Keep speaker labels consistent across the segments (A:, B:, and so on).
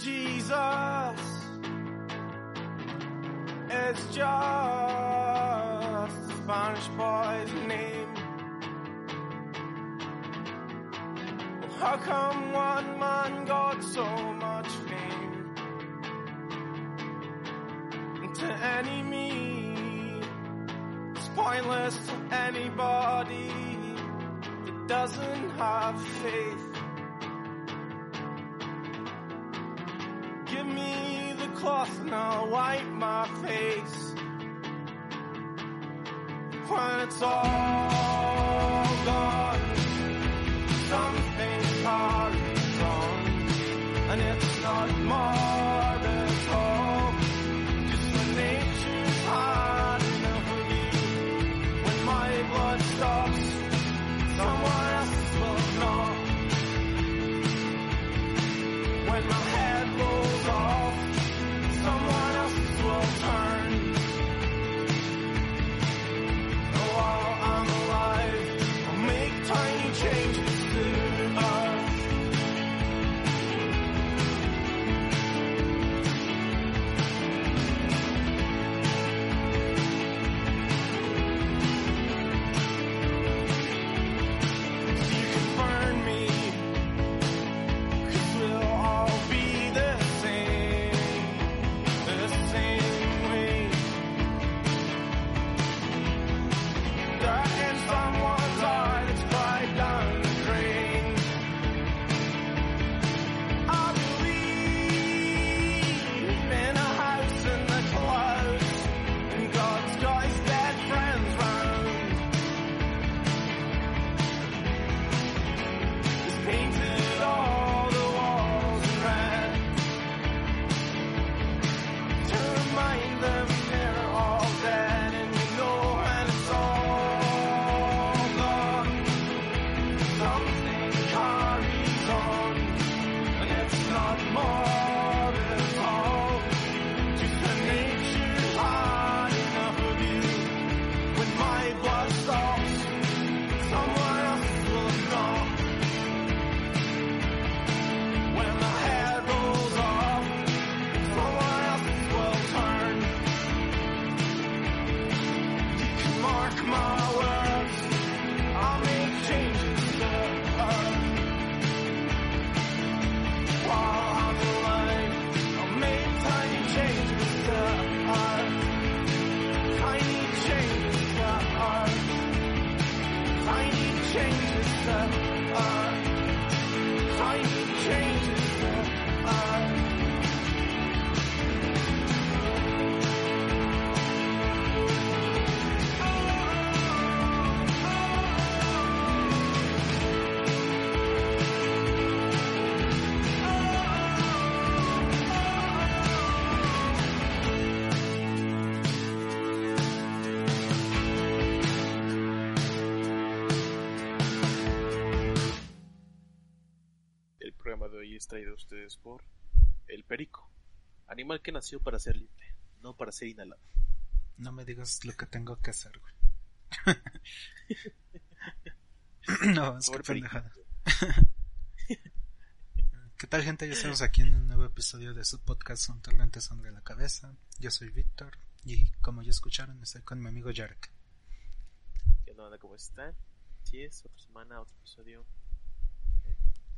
A: Jesus. It's just a Spanish boy's name. How come one man got so much fame? To any me, it's pointless to anybody that doesn't have faith. Cloth I'll wipe my face. When it's all
B: traído ustedes por el perico, animal que nació para ser libre, no para ser inhalado.
C: No me digas lo que tengo que hacer, güey. no, es que
B: Pobre perico.
C: pendejada. ¿Qué tal, gente? Ya estamos aquí en un nuevo episodio de su podcast Son Torrentes sobre la Cabeza. Yo soy Víctor y, como ya escucharon, estoy con mi amigo Jarek.
B: ¿Qué onda? ¿Cómo están? Sí, es otra semana, otro episodio.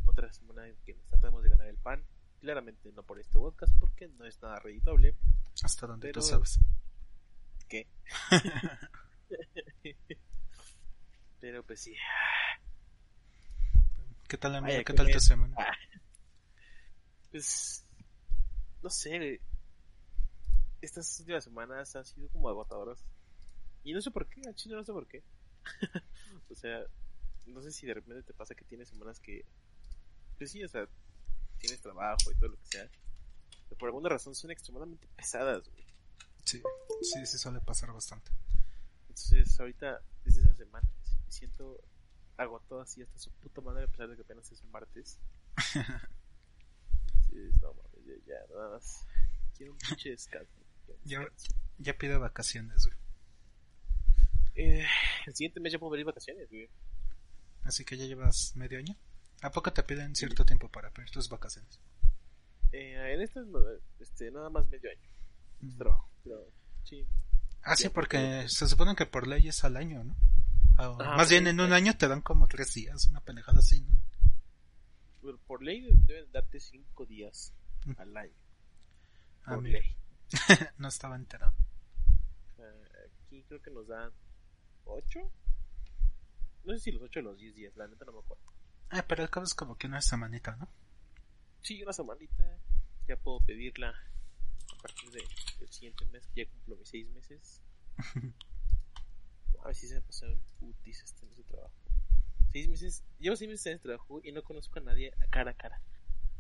B: Otra semana en que nos tratamos de ganar el pan. Claramente no por este podcast porque no es nada reditable.
C: Hasta donde
B: Pero-
C: tú sabes.
B: ¿Qué? Pero pues sí.
C: ¿Qué tal, amigo?
B: Vaya
C: ¿Qué tal tu semana?
B: Pues. No sé. Estas últimas semanas han sido como agotadoras. Y no sé por qué, al chino no sé por qué. o sea, no sé si de repente te pasa que tienes semanas que. Pues sí, o sea, tienes trabajo y todo lo que sea. Pero por alguna razón son extremadamente pesadas, güey.
C: Sí, sí, sí suele pasar bastante.
B: Entonces, ahorita, desde esa semana, me siento agotado así hasta su puta madre, a pesar de que apenas es un martes. Sí, no mames, ya, ya, nada más. Quiero un pinche descanso.
C: Ya, ya pido vacaciones, güey.
B: Eh, el siguiente mes ya puedo venir vacaciones, güey.
C: Así que ya llevas medio año. ¿A poco te piden cierto tiempo para pedir tus vacaciones?
B: Eh, en este, este, nada más medio año
C: Mm.
B: trabajo. Pero, sí.
C: Ah, sí, porque se supone que por ley es al año, ¿no? O
B: Ajá,
C: más bien en un año te dan como tres días, una pendejada así, ¿no?
B: Por ley deben darte cinco días
C: Mm.
B: al año.
C: Ah,
B: Por
C: mira.
B: ley.
C: no estaba enterado.
B: Eh, aquí creo que nos dan ocho. No sé si los ocho o los diez días, la neta no me acuerdo.
C: Ah, pero al cabo es como que una semanita, ¿no?
B: Sí, una semanita. Ya puedo pedirla a partir de- del siguiente mes, que ya cumplo mis seis meses. A ver si se me pasaron putis este en ese trabajo. Seis meses, llevo seis meses en trabajo y no conozco a nadie cara a cara.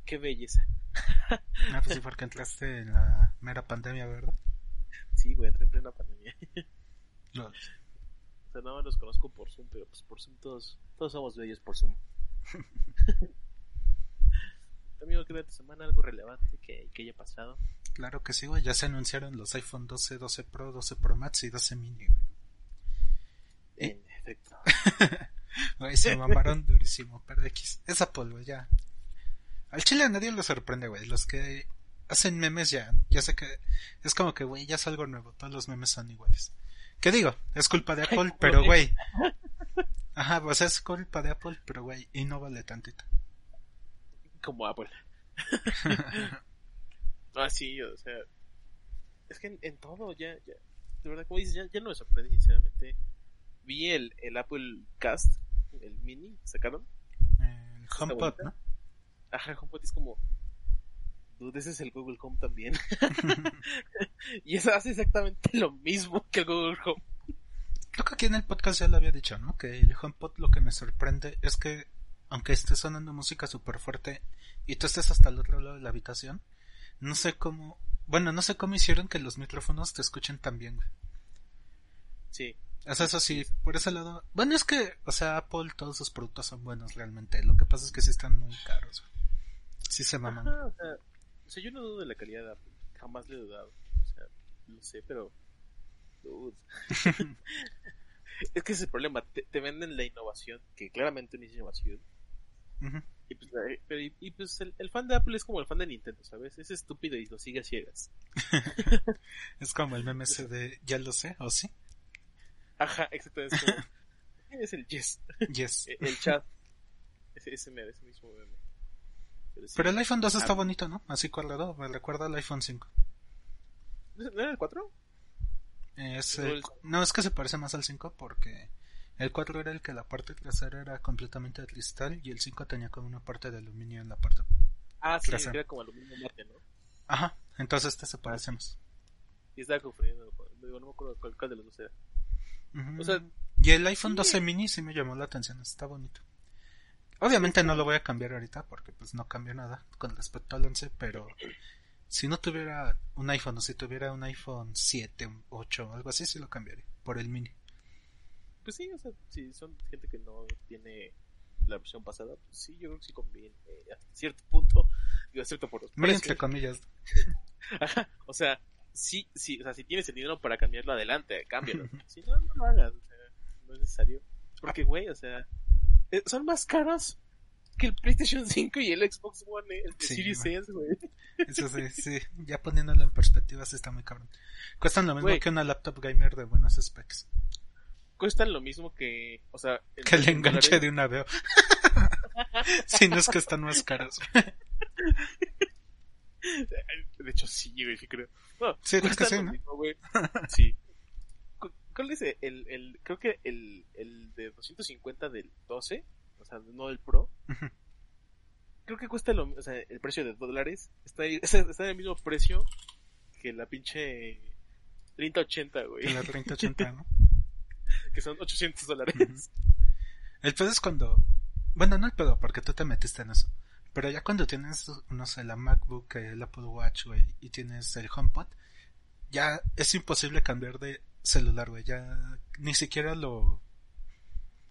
B: Qué belleza.
C: Ah, pues sí, porque entraste en la mera pandemia, ¿verdad?
B: Sí, güey, entré en plena pandemia.
C: Lol.
B: O sea, nada más los conozco por Zoom, pero pues por Zoom todos, todos somos bellos por Zoom. Amigo, ¿qué de tu semana? ¿Algo relevante que, que haya pasado?
C: Claro que sí, güey. Ya se anunciaron los iPhone 12, 12 Pro, 12 Pro Max y 12 mini, güey.
B: En efecto.
C: Güey, se mamaron durísimo, pero X. Es Apple, güey, ya. Al chile a nadie le sorprende, güey. Los que hacen memes ya, ya sé que es como que, güey, ya es algo nuevo. Todos los memes son iguales. ¿Qué digo? Es culpa de Apple, pero, güey. Ajá, pues es culpa de Apple, pero, güey, y no vale tantito.
B: Como Apple. ah, sí, o sea. Es que en, en todo ya, ya. De verdad, como dices, ya, ya no me sorprende, sinceramente. Vi el, el Apple Cast, el mini, sacaron.
C: El HomePod. ¿no?
B: Ajá, HomePod es como. Dude, ese es el Google Home también. y eso hace exactamente lo mismo que el Google Home.
C: Creo que aquí en el podcast ya lo había dicho, ¿no? Que el HomePod lo que me sorprende es que, aunque esté sonando música súper fuerte y tú estés hasta el otro lado de la habitación, no sé cómo, bueno, no sé cómo hicieron que los micrófonos te escuchen tan bien, güey.
B: Sí.
C: O sea, eso sí, por ese lado, bueno, es que, o sea, Apple, todos sus productos son buenos realmente, lo que pasa es que sí están muy caros, güey. Sí se maman.
B: Ajá, o sea, o sea, yo no dudo de la calidad de Apple. Jamás le he dudado. O sea, lo sé, pero. Dude. es que ese es el problema. Te, te venden la innovación, que claramente no es innovación. Y pues, la- pero, y, y, pues el, el fan de Apple es como el fan de Nintendo, ¿sabes? Es estúpido y lo sigue a ciegas.
C: Es como el meme ese de, ya lo sé, o sí,
B: Ajá, exactamente. Es, como- es el yes,
C: yes.
B: el, el chat. Ese, ese, meme, ese mismo meme. Pero, sí.
C: Pero el iPhone 2 está
B: Ah.
C: bonito, ¿no? Así cuadrado, me recuerda al iPhone 5.
B: ¿No era el 4?
C: Es
B: No,
C: el-
B: el-
C: no, es que se parece más al 5 porque el 4 era el que la parte trasera era completamente de cristal y el 5 tenía como una parte de aluminio en la parte.
B: Ah, sí, era como aluminio mate, ¿no?
C: Ajá, entonces este se parece más.
B: Y estaba confundiendo. Digo, no me acuerdo cuál, cuál de los dos era.
C: Ujú.
B: O sea,
C: y el iPhone
B: sí.
C: 12 mini sí me llamó la atención, está bonito. Obviamente no lo voy a cambiar ahorita porque pues no cambió nada con respecto al 11, pero si no tuviera un iPhone o si tuviera un iPhone 7, un 8 o algo así, sí lo cambiaría por el mini.
B: Pues sí, o sea, si son gente que no tiene la versión pasada, pues sí, yo creo que sí conviene eh, hasta cierto punto, digo, cierto por los precios.
C: entre comillas.
B: Ajá, o sea, sí, sí, o sea, si tienes el dinero para cambiarlo adelante, cámbialo. si no, no lo hagas, o sea, no es necesario. Porque, güey, o sea, eh, son más caros que el PlayStation 5 y el Xbox One, eh, el
C: Sí,
B: Series. S, güey.
C: Eso sí, sí, ya poniéndolo en perspectiva sí está muy cabrón. Cuestan lo mismo
B: Güey.
C: que una laptop gamer de buenos specs.
B: Cuestan lo mismo que, o sea, en-
C: Que el
B: en
C: enganche
B: dólares.
C: de una veo. si no es que están más caros.
B: De hecho, sí, güey, sí creo. No,
C: Sí, creo que sí,
B: lo
C: ¿no?
B: mismo, güey. Sí. Cu- ¿Cuál es el, el, creo que el, el de 250 del 12, o sea, no el Pro,
C: Ujú.
B: Creo que cuesta lo, o sea, el precio de dólares, está, ahí- está en el mismo precio que la pinche 3080, güey,
C: Que la 3080, ¿no?
B: que son 800 dólares.
C: Ujú. El pedo es cuando. Bueno, no el pedo, porque tú te metiste en eso. Pero ya cuando tienes, no sé, la MacBook, el Apple Watch, güey, y tienes el HomePod, ya es imposible cambiar de celular, güey. Ya ni siquiera lo.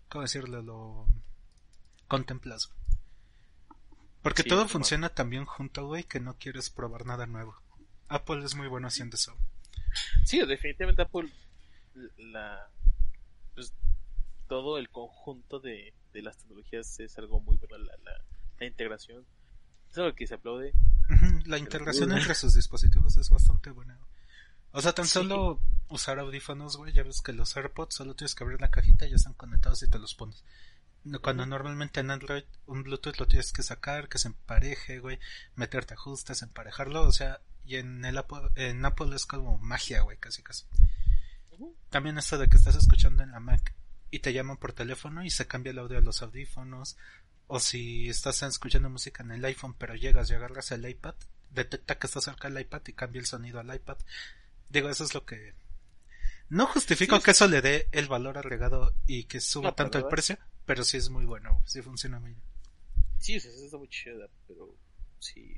C: ¿Cómo decirlo? Lo contemplas, güey. Porque
B: Sí,
C: todo funciona tan bien junto, güey, que no quieres probar nada nuevo. Apple es muy bueno haciendo eso.
B: Sí, definitivamente Apple, la, pues, todo el conjunto de, de las tecnologías es algo muy bueno, la, la, la integración es algo que se aplaude.
C: La integración entre sus dispositivos es bastante buena. O sea, tan
B: Sí.
C: solo usar audífonos, güey, ya ves que los AirPods solo tienes que abrir la cajita y ya están conectados y te los pones. Cuando normalmente en Android un Bluetooth lo tienes que sacar, que se empareje, güey, meterte ajustes, emparejarlo, o sea, y en el Apple, en Apple es como magia, güey, casi casi. También esto de que estás escuchando en la Mac y te llaman por teléfono y se cambia el audio de los audífonos. O si estás escuchando música en el iPhone pero llegas y agarras el iPad, detecta que está cerca del iPad y cambia el sonido al iPad. Digo, eso es lo que... No justifico
B: Sí,
C: que eso le dé el valor agregado y que suba
B: No,
C: tanto el precio, pero sí es muy bueno, sí funciona muy bien.
B: Sí, o sea, eso está muy chida, pero sí.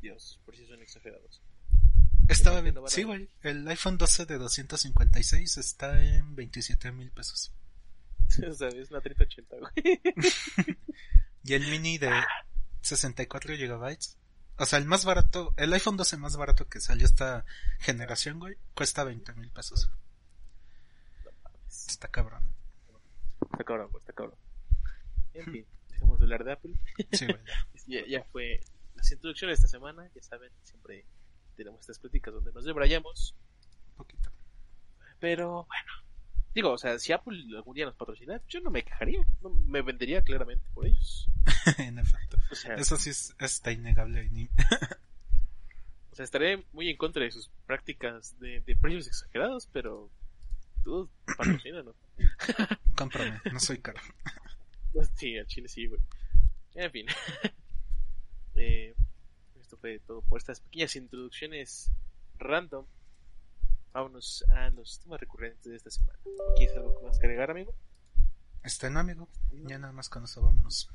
B: Dios, por si son exagerados.
C: Estaba bien. Sí, güey. El iPhone 12 de 256 está en 27 mil pesos.
B: o sea, es una 3080, güey.
C: Y el mini de 64 gigabytes. O sea, el más barato, el iPhone 12 más barato que salió esta generación, güey, cuesta 20 mil pesos. Está cabrón.
B: Está cabrón, está cabrón. En fin, dejemos de hablar de Apple.
C: Sí, güey.
B: Ya, ya fue las introducciones de esta semana, ya saben, siempre tenemos estas pláticas donde nos debrayamos.
C: Un poquito.
B: Pero bueno, digo, o sea, si Apple algún día nos patrocina, yo no me quejaría, no, me vendería claramente por ellos.
C: en efecto.
B: O sea,
C: Eso sí es, está innegable.
B: o sea, estaré muy en contra de sus prácticas de, de precios exagerados, pero todos patrocinan, ¿no?
C: Cómprame, no soy caro.
B: Sí, al chile sí, güey. En fin. Eh, esto fue todo por estas pequeñas introducciones random. Vámonos a los temas recurrentes de esta semana. ¿Quieres algo más que agregar, amigo?
C: Está en amigo. Ya nada más con eso vámonos.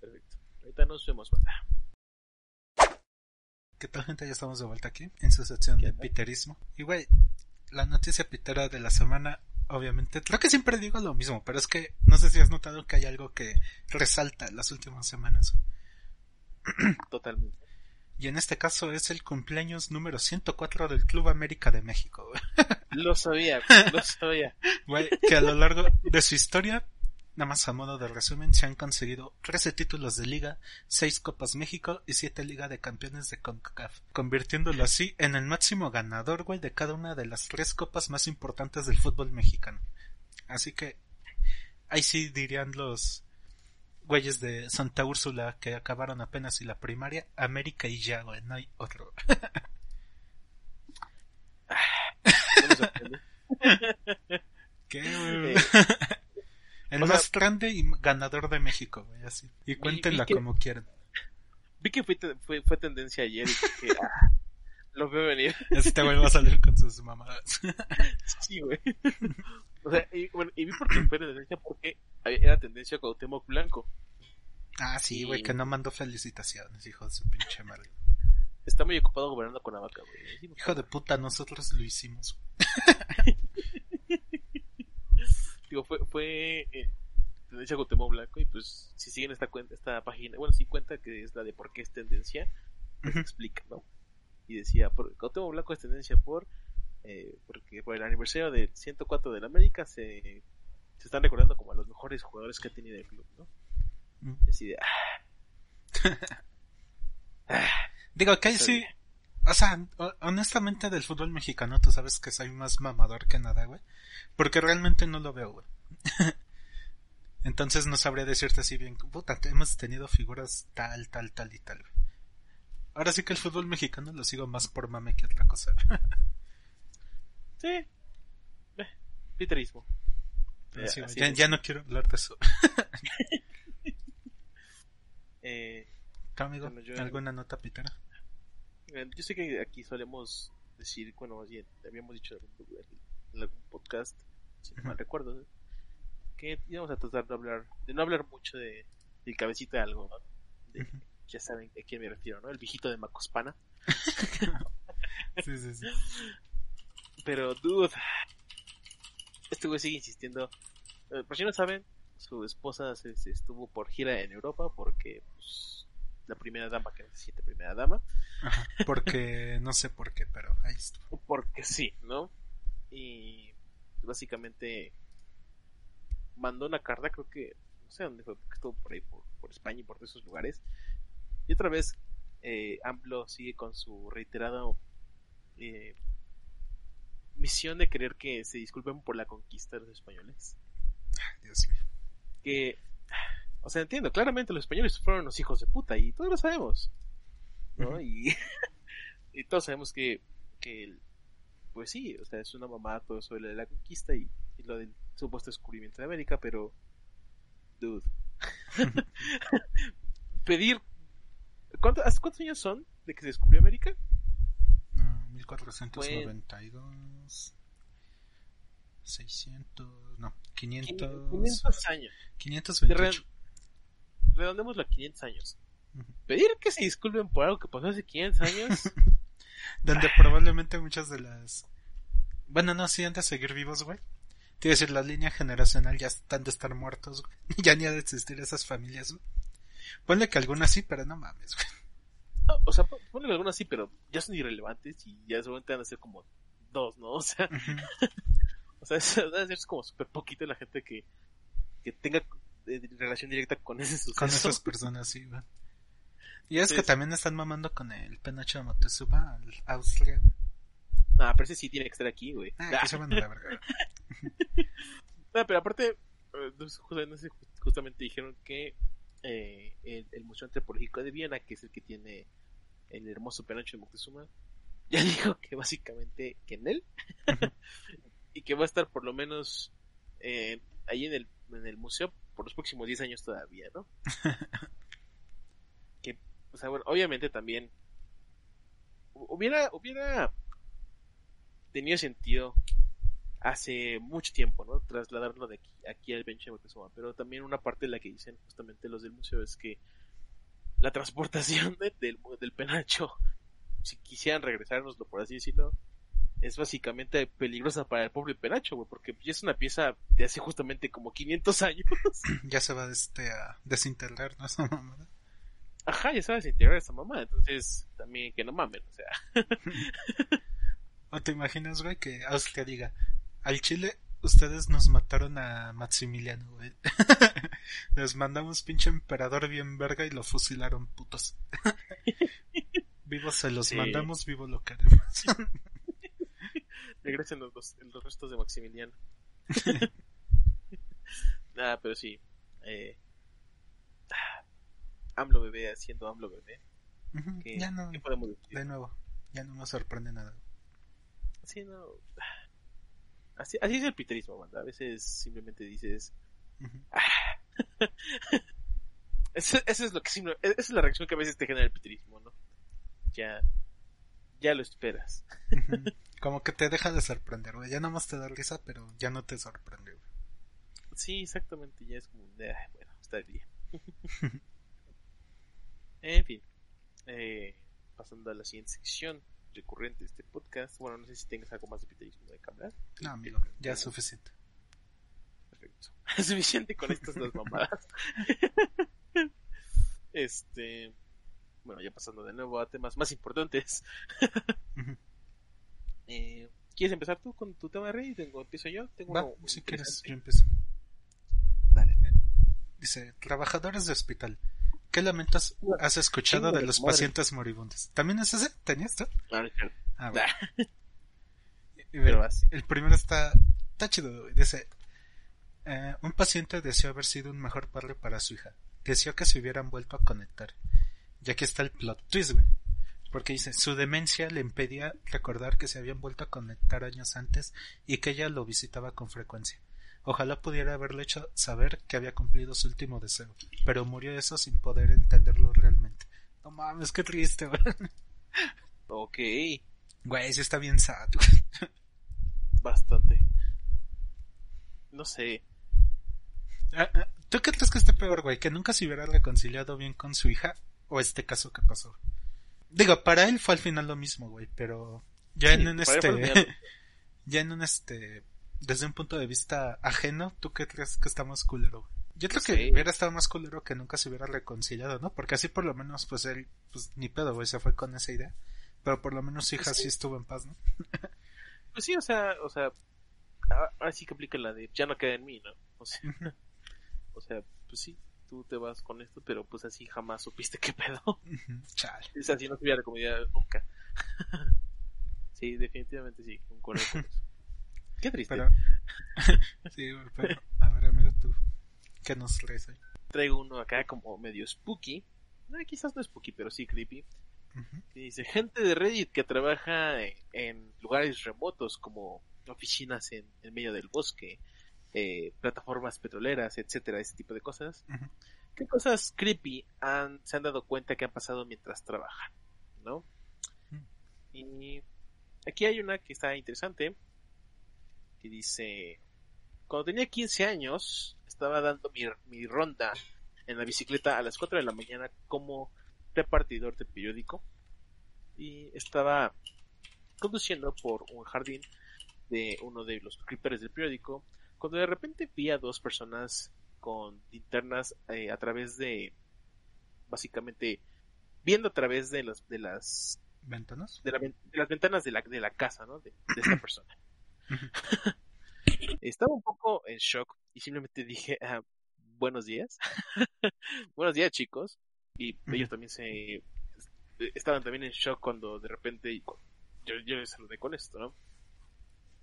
B: Perfecto. Ahorita nos vemos, banda.
C: ¿Qué tal, gente? Ya estamos de vuelta aquí en su sección
B: ¿Qué
C: de piterismo. Y, güey, la noticia pitera de la semana, obviamente, creo que siempre digo lo mismo, pero es que no sé si has notado que hay algo que resalta las últimas semanas.
B: Totalmente.
C: Y en este caso es el cumpleaños número 104 del Club América de México.
B: Lo sabía, lo sabía.
C: Güey, que a lo largo de su historia, nada más a modo de resumen, se han conseguido 13 títulos de liga, 6 Copas México y 7 Liga de Campeones de CONCACAF, convirtiéndolo así en el máximo ganador, güey, de cada una de las tres copas más importantes del fútbol mexicano. Así que, ahí sí dirían los güeyes de Santa Úrsula que acabaron apenas y la primaria, América y ya, güey, no hay otro. ¿Qué, güey? El
B: o sea-
C: más grande y ganador de México, güey, así. Y cuéntenla
B: que-
C: como quieran.
B: Vi que fue, fue, fue tendencia ayer y dije, ah, lo veo venir.
C: Este vuelve a salir con sus mamadas.
B: Sí, güey. O sea, y, bueno, y vi por qué fue tendencia porque era tendencia Cuauhtémoc Blanco.
C: Ah, sí, güey,
B: Y-
C: que no mandó felicitaciones, hijo de su pinche madre.
B: Está muy ocupado gobernando con la vaca, güey.
C: Hijo de puta, nosotros lo hicimos.
B: Digo, fue, fue eh, tendencia Cuauhtémoc Blanco y pues si siguen esta cuenta, esta página, bueno, sí cuenta que es la de por qué es tendencia, pues
C: Ujú.
B: explica, ¿no? Y decía, por, Blanco es tendencia por, eh, porque por el aniversario del 104 de la América se, se están recordando como a los mejores jugadores que ha tenido el club, ¿no?
C: Mm.
B: Y así de, ah, ah,
C: Digo que ahí sí. O sea, ho- honestamente del fútbol mexicano tú sabes que soy más mamador que nada, güey. Porque realmente no lo veo, güey. Entonces no sabría decirte así bien, puta, hemos tenido figuras tal, tal, tal y tal. Ahora sí que el fútbol mexicano lo sigo más por mame que otra cosa.
B: sí, eh, piterismo. Eh,
C: sí, ya, no quiero hablar de eso.
B: Eh,
C: ¿Tú, amigo?
B: Yo-
C: ¿Alguna nota pitera?
B: Eh, Yo sé que aquí solemos decir, bueno, más bien, habíamos dicho en algún- podcast, si no mal recuerdo, ¿eh? que íbamos a tratar de hablar, de no hablar mucho de, del cabecita de algo, ¿no? De- ya saben a quién me refiero, ¿no? El viejito de Macospana.
C: Sí, sí, sí.
B: Pero, dude, este güey sigue insistiendo. Eh, por si no saben, su esposa se, se estuvo por gira en Europa porque, pues, la primera dama que necesita primera dama.
C: Ajá, Porque no sé por qué, pero ahí está.
B: Porque sí, ¿no? Y básicamente mandó una carta, creo que, no sé dónde fue, porque estuvo por ahí, por, por España y por todos esos lugares. Y otra vez eh, AMLO sigue con su reiterado eh, misión de querer que se disculpen por la conquista de los españoles.
C: Dios mío.
B: Que, o sea, entiendo, claramente los españoles fueron los hijos de puta y todos lo sabemos. ¿no? Y todos sabemos que, que, el- pues sí, o sea, es una mamada todo eso de la, de la conquista y, y lo del supuesto descubrimiento de América, pero, dude, pedir, ¿cuánto- ¿hace cuántos años son de que se descubrió América?
C: No, 1492. 600. No, 500.
B: 500 años.
C: 528.
B: Redondémoslo a 500 años. Pedir que se disculpen por algo que pasó hace 500 años.
C: Donde probablemente muchas de las. Bueno, no, sí, han de seguir vivos, güey. Te iba a decir, la línea generacional ya están de estar muertos, güey. Ya ni ha de existir esas familias, güey. Ponle que algunas sí, pero no mames, güey.
B: No, o sea, pon- ponle algunas sí, pero ya son irrelevantes y ya seguramente van a ser como dos, ¿no? O sea, o sea, es- ser como súper poquito la gente que, que tenga eh, relación directa con ese suceso.
C: Con esas personas, sí, güey. Y es
B: Sí,
C: que
B: sí.
C: también están mamando con el penacho de Motezuma al Austria, güey.
B: Ah, pero ese sí tiene que estar aquí, güey.
C: Ah, que se la verga.
B: no, pero aparte, eh, justamente dijeron que eh, el, el Museo Antropológico de Viena, que es el que tiene el hermoso penacho de Moctezuma, ya dijo que básicamente que en él y que va a estar por lo menos eh, ahí en el, en el museo por los próximos 10 años todavía, ¿no? O sea, bueno, obviamente también hu- hubiera, hubiera tenido sentido hace mucho tiempo, ¿no? Trasladarlo de aquí, aquí al bench de pero también una parte de la que dicen justamente los del museo es que la transportación de- del, del penacho, si quisieran regresárnoslo, por así decirlo, es básicamente peligrosa para el pobre penacho, güey, porque es una pieza de hace justamente como 500 años.
C: Ya se va este, a desintegrar, ¿no? Esa mamada.
B: Ajá, ya sabes integrar esa mamá, entonces también que no mamen, o sea.
C: ¿O te imaginas, güey, que Austria diga, al Chile ustedes nos mataron a Maximiliano, güey. Les mandamos pinche emperador bien verga y lo fusilaron, putos. vivo se los
B: Sí.
C: mandamos, vivo lo queremos.
B: Regresen los, los, los restos de Maximiliano. Nada, pero sí. Eh, ah, AMLO bebé haciendo AMLO bebé. ¿Qué,
C: ya no,
B: qué podemos decir?
C: de nuevo, ya no me sorprende nada.
B: Sí, no. Así, así es el piterismo, banda. A veces simplemente dices.
C: Ujú.
B: Eso, eso es lo que esa es la reacción que a veces te genera el piterismo, ¿no? Ya. Ya lo esperas.
C: Como que te deja de sorprender, güey. Ya nomás te da risa, pero ya no te sorprende, güey.
B: Sí, exactamente. Ya es como. "Ay, bueno, está bien. en fin. Eh, pasando a la siguiente sección recurrente de este podcast. Bueno, no sé si tengas algo más de piterismo de que hablar.
C: No, amigo, ya es suficiente.
B: Perfecto. Es suficiente con estas dos mamadas. este. Bueno, ya pasando de nuevo a temas más importantes. Eh, ¿Quieres empezar tú con tu tema, Rey? Tengo, empiezo yo. Tengo
C: Va, si quieres, yo empiezo.
B: Dale.
C: Dice, trabajadores de hospital. ¿Qué lamentos has escuchado de los pacientes moribundos? ¿También es ese? ¿Tenías tú?
B: Ah.
C: Ah, bueno.
B: Pero
C: el primero está, está chido. Dice, eh, un paciente deseó haber sido un mejor padre para su hija. Deseó que se hubieran vuelto a conectar. Y aquí está el plot twist, güey. Porque dice, su demencia le impedía recordar que se habían vuelto a conectar años antes y que ella lo visitaba con frecuencia. Ojalá pudiera haberle hecho saber que había cumplido su último deseo, pero murió eso sin poder entenderlo realmente. No mames, qué triste, güey.
B: Ok.
C: Güey, sí está bien sad, güey.
B: Bastante. No sé.
C: Ah, ah, ¿Tú qué crees que esté peor, güey? ¿Que nunca se hubiera reconciliado bien con su hija? ¿O este caso que pasó? Digo, para él fue al final lo mismo, güey, pero ya
B: Sí,
C: en un este... ya en un este... Desde un punto de vista ajeno, ¿tú qué crees que está más culero? Yo creo que
B: Sí.
C: hubiera estado más culero que nunca se hubiera reconciliado, ¿no? Porque así por lo menos, pues él, pues ni pedo, güey, se fue con esa idea. Pero por lo menos su hija
B: Sí.
C: sí estuvo en paz, ¿no?
B: Pues sí, o sea, o sea, a- ahora sí que aplica la de ya no queda en mí, ¿no? O sea,
C: Ujú.
B: o sea, pues sí, tú te vas con esto, pero pues así jamás supiste qué pedo.
C: Chale.
B: Es así, no te hubiera recomendado nunca. sí, definitivamente sí, concuerdo con eso. Qué triste.
C: Pero, sí, pero, a ver, amigo, tú, ¿qué nos traes hoy?
B: Traigo uno acá como medio spooky. Eh, quizás no spooky, pero sí creepy.
C: Ujú,
B: que Dice, gente de Reddit que trabaja en, en lugares remotos como oficinas en, en medio del bosque, eh, plataformas petroleras, etcétera, ese tipo de cosas.
C: ujú.
B: ¿Qué cosas creepy han, se han dado cuenta que han pasado mientras trabajan? ¿No?
C: Mm.
B: Y aquí hay una que está interesante, que dice, cuando tenía 15 años, estaba dando mi, mi ronda en la bicicleta a las 4 de la mañana como repartidor de periódico y estaba conduciendo por un jardín de uno de los creepers del periódico cuando de repente vi a dos personas con linternas eh, a través de básicamente viendo a través de las de las
C: ¿Ventanas?
B: de, la de las ventanas de la, de la casa ¿no? de, de esta persona estaba un poco en shock y simplemente dije ah, buenos días buenos días chicos y ellos también se estaban también en shock cuando de repente yo, yo les saludé con esto ¿no?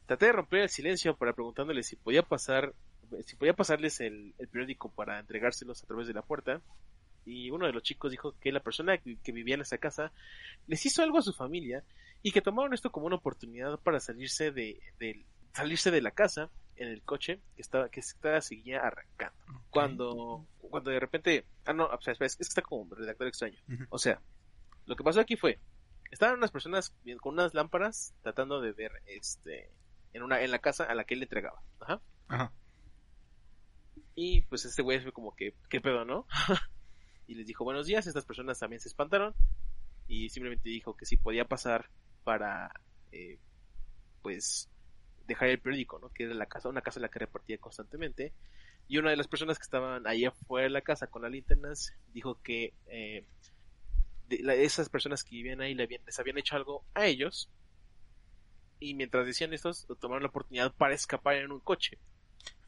B: traté de romper el silencio para preguntándoles si podía pasar si podía pasarles el, el periódico para entregárselos a través de la puerta. Y uno de los chicos dijo que la persona que, que vivía en esa casa les hizo algo a su familia y que tomaron esto como una oportunidad para salirse de, de- salirse de la casa en el coche que estaba que estaba seguía arrancando cuando cuando de repente ah no o sea, es que está como redactor extraño o sea lo que pasó aquí fue estaban unas personas con unas lámparas tratando de ver este en una en la casa a la que él le entregaba Ajá.
C: Ajá.
B: Y pues este güey fue como que, ¿qué pedo, no? y les dijo buenos días, estas personas también se espantaron y simplemente dijo que si podía pasar para, eh, pues, dejar el periódico, ¿no? Que era la casa, una casa en la que repartía constantemente. Y una de las personas que estaban ahí afuera de la casa con las linternas dijo que eh, de la- esas personas que vivían ahí le habían- les habían hecho algo a ellos. Y mientras decían estos, tomaron la oportunidad para escapar en un coche.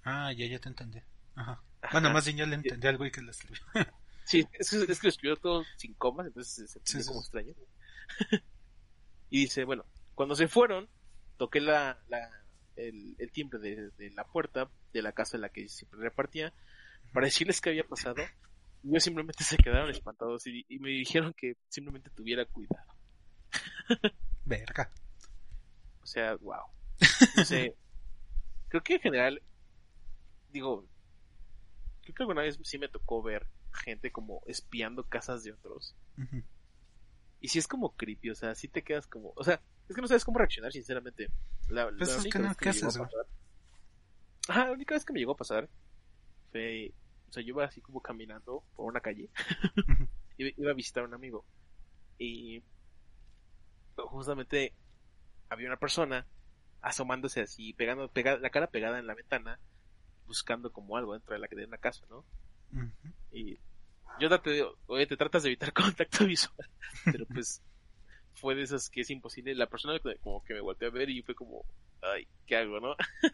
C: Ah, ya, ya te entendí. Ajá.
B: Ajá.
C: Bueno, más bien ya le entendí al güey que lo escribió.
B: Sí, es que, es que lo escribió todo sin comas, entonces se
C: Sí,
B: entiende
C: sí,
B: como
C: sí.
B: extraño. Y dice, bueno, cuando se fueron, toqué la, la, el, el timbre de, de la puerta de la casa en la que siempre repartía para decirles qué había pasado. Y ellos simplemente se quedaron espantados y, y me dijeron que simplemente tuviera cuidado.
C: Verga.
B: O sea, wow. No sé, creo que en general, digo, creo que alguna vez sí me tocó ver gente como espiando casas de otros.
C: Ujú.
B: Y si es como creepy, o sea, si te quedas como, o sea, es que no sabes cómo reaccionar, sinceramente. La,
C: Pues
B: la única
C: que no,
B: vez
C: ¿qué
B: me llegó a pasar- Ajá, la única vez que me llegó a pasar fue, o sea, yo iba así como caminando por una calle, iba, a visitar a un amigo y justamente había una persona asomándose así, pegando, pega- la cara pegada en la ventana, buscando como algo dentro de la de una casa, ¿no?
C: Ujú.
B: Y yo traté de, oye, te tratas de evitar contacto visual, pero pues fue de esas que es imposible. La persona que- como que me volteó a ver y fue como, ay, ¿qué hago, no?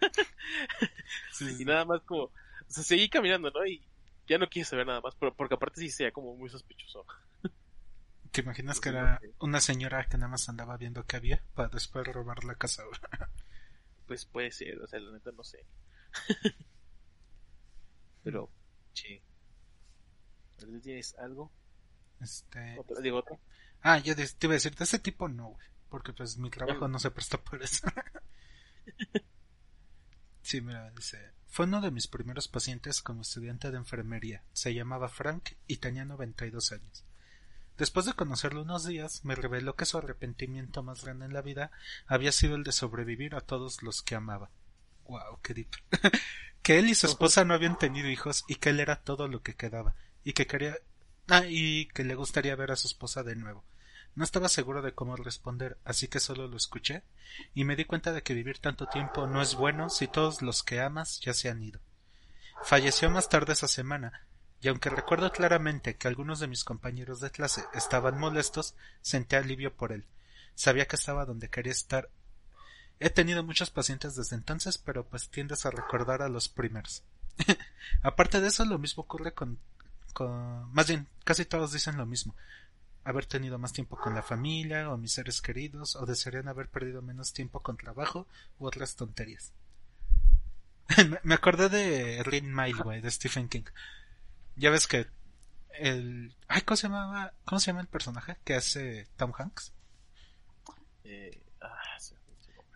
C: Sí, sí.
B: Y nada más como, o sea, seguí caminando, ¿no? Y ya no quise saber nada más, pero, porque aparte sí sea como muy sospechoso.
C: ¿Te imaginas que era una señora que nada más andaba viendo qué había para después robar la casa?
B: Pues puede ser, o sea, la neta no sé. pero, sí. ¿Tú tienes algo?
C: Este...
B: ¿Otra? Digo, otro.
C: Ah, ya de- te iba a decir, de ese tipo no, güey. Porque pues mi trabajo no se presta por eso. sí, mira, dice... Fue uno de mis primeros pacientes como estudiante de enfermería. Se llamaba Frank y tenía 92 años. Después de conocerlo unos días, me reveló que su arrepentimiento más grande en la vida había sido el de sobrevivir a todos los que amaba. Wow, qué deep. que él y su esposa no habían tenido hijos y que él era todo lo que quedaba y que quería ah, y que le gustaría ver a su esposa de nuevo. No estaba seguro de cómo responder, así que solo lo escuché y me di cuenta de que vivir tanto tiempo no es bueno si todos los que amas ya se han ido. Falleció más tarde esa semana, y aunque recuerdo claramente que algunos de mis compañeros de clase estaban molestos, sentí alivio por él. Sabía que estaba donde quería estar. He tenido muchos pacientes desde entonces, pero pues tiendes a recordar a los primeros. Aparte de eso, lo mismo ocurre con con... Más bien, casi todos dicen lo mismo. Haber tenido más tiempo con la familia o mis seres queridos o desearían haber perdido menos tiempo con trabajo u otras tonterías. me, acordé de Green Mile, güey, de Stephen King. Ya ves que el... Ay, ¿cómo se llamaba? ¿Cómo se llama el personaje que hace Tom Hanks?
B: Eh, ah,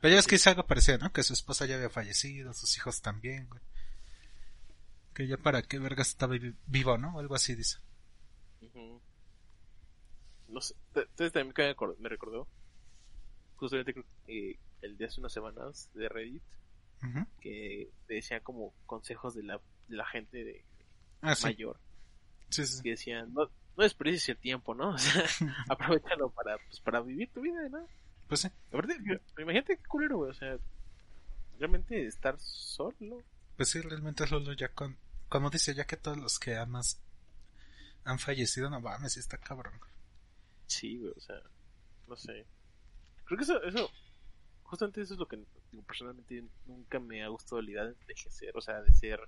C: Pero ya ves que dice algo parecido, ¿no? Que su esposa ya había fallecido, sus hijos también, güey. Que ya para qué vergas estaba vi- vivo, ¿no? O algo así dice.
B: Ujú. No sé, entonces también me recordó, justamente eh, el de hace unas semanas de Reddit,
C: Ujú.
B: que decían como consejos de la, de la gente de
C: Ah,
B: mayor,
C: Sí, sí.
B: que decían, no, no desperdicies el tiempo, ¿no? O sea, aprovechalo para, pues, para vivir tu vida, ¿no?
C: Pues sí.
B: Aparte, imagínate qué culero, güey, o sea, realmente estar solo.
C: Pues sí, realmente Lolo ya con... Como dice, ya que todos los que amas han fallecido, no mames, está cabrón.
B: Sí, güey, o sea, no sé. Creo que eso, eso, justamente eso es lo que digo, personalmente nunca me ha gustado la idea de envejecer, o sea, de ser,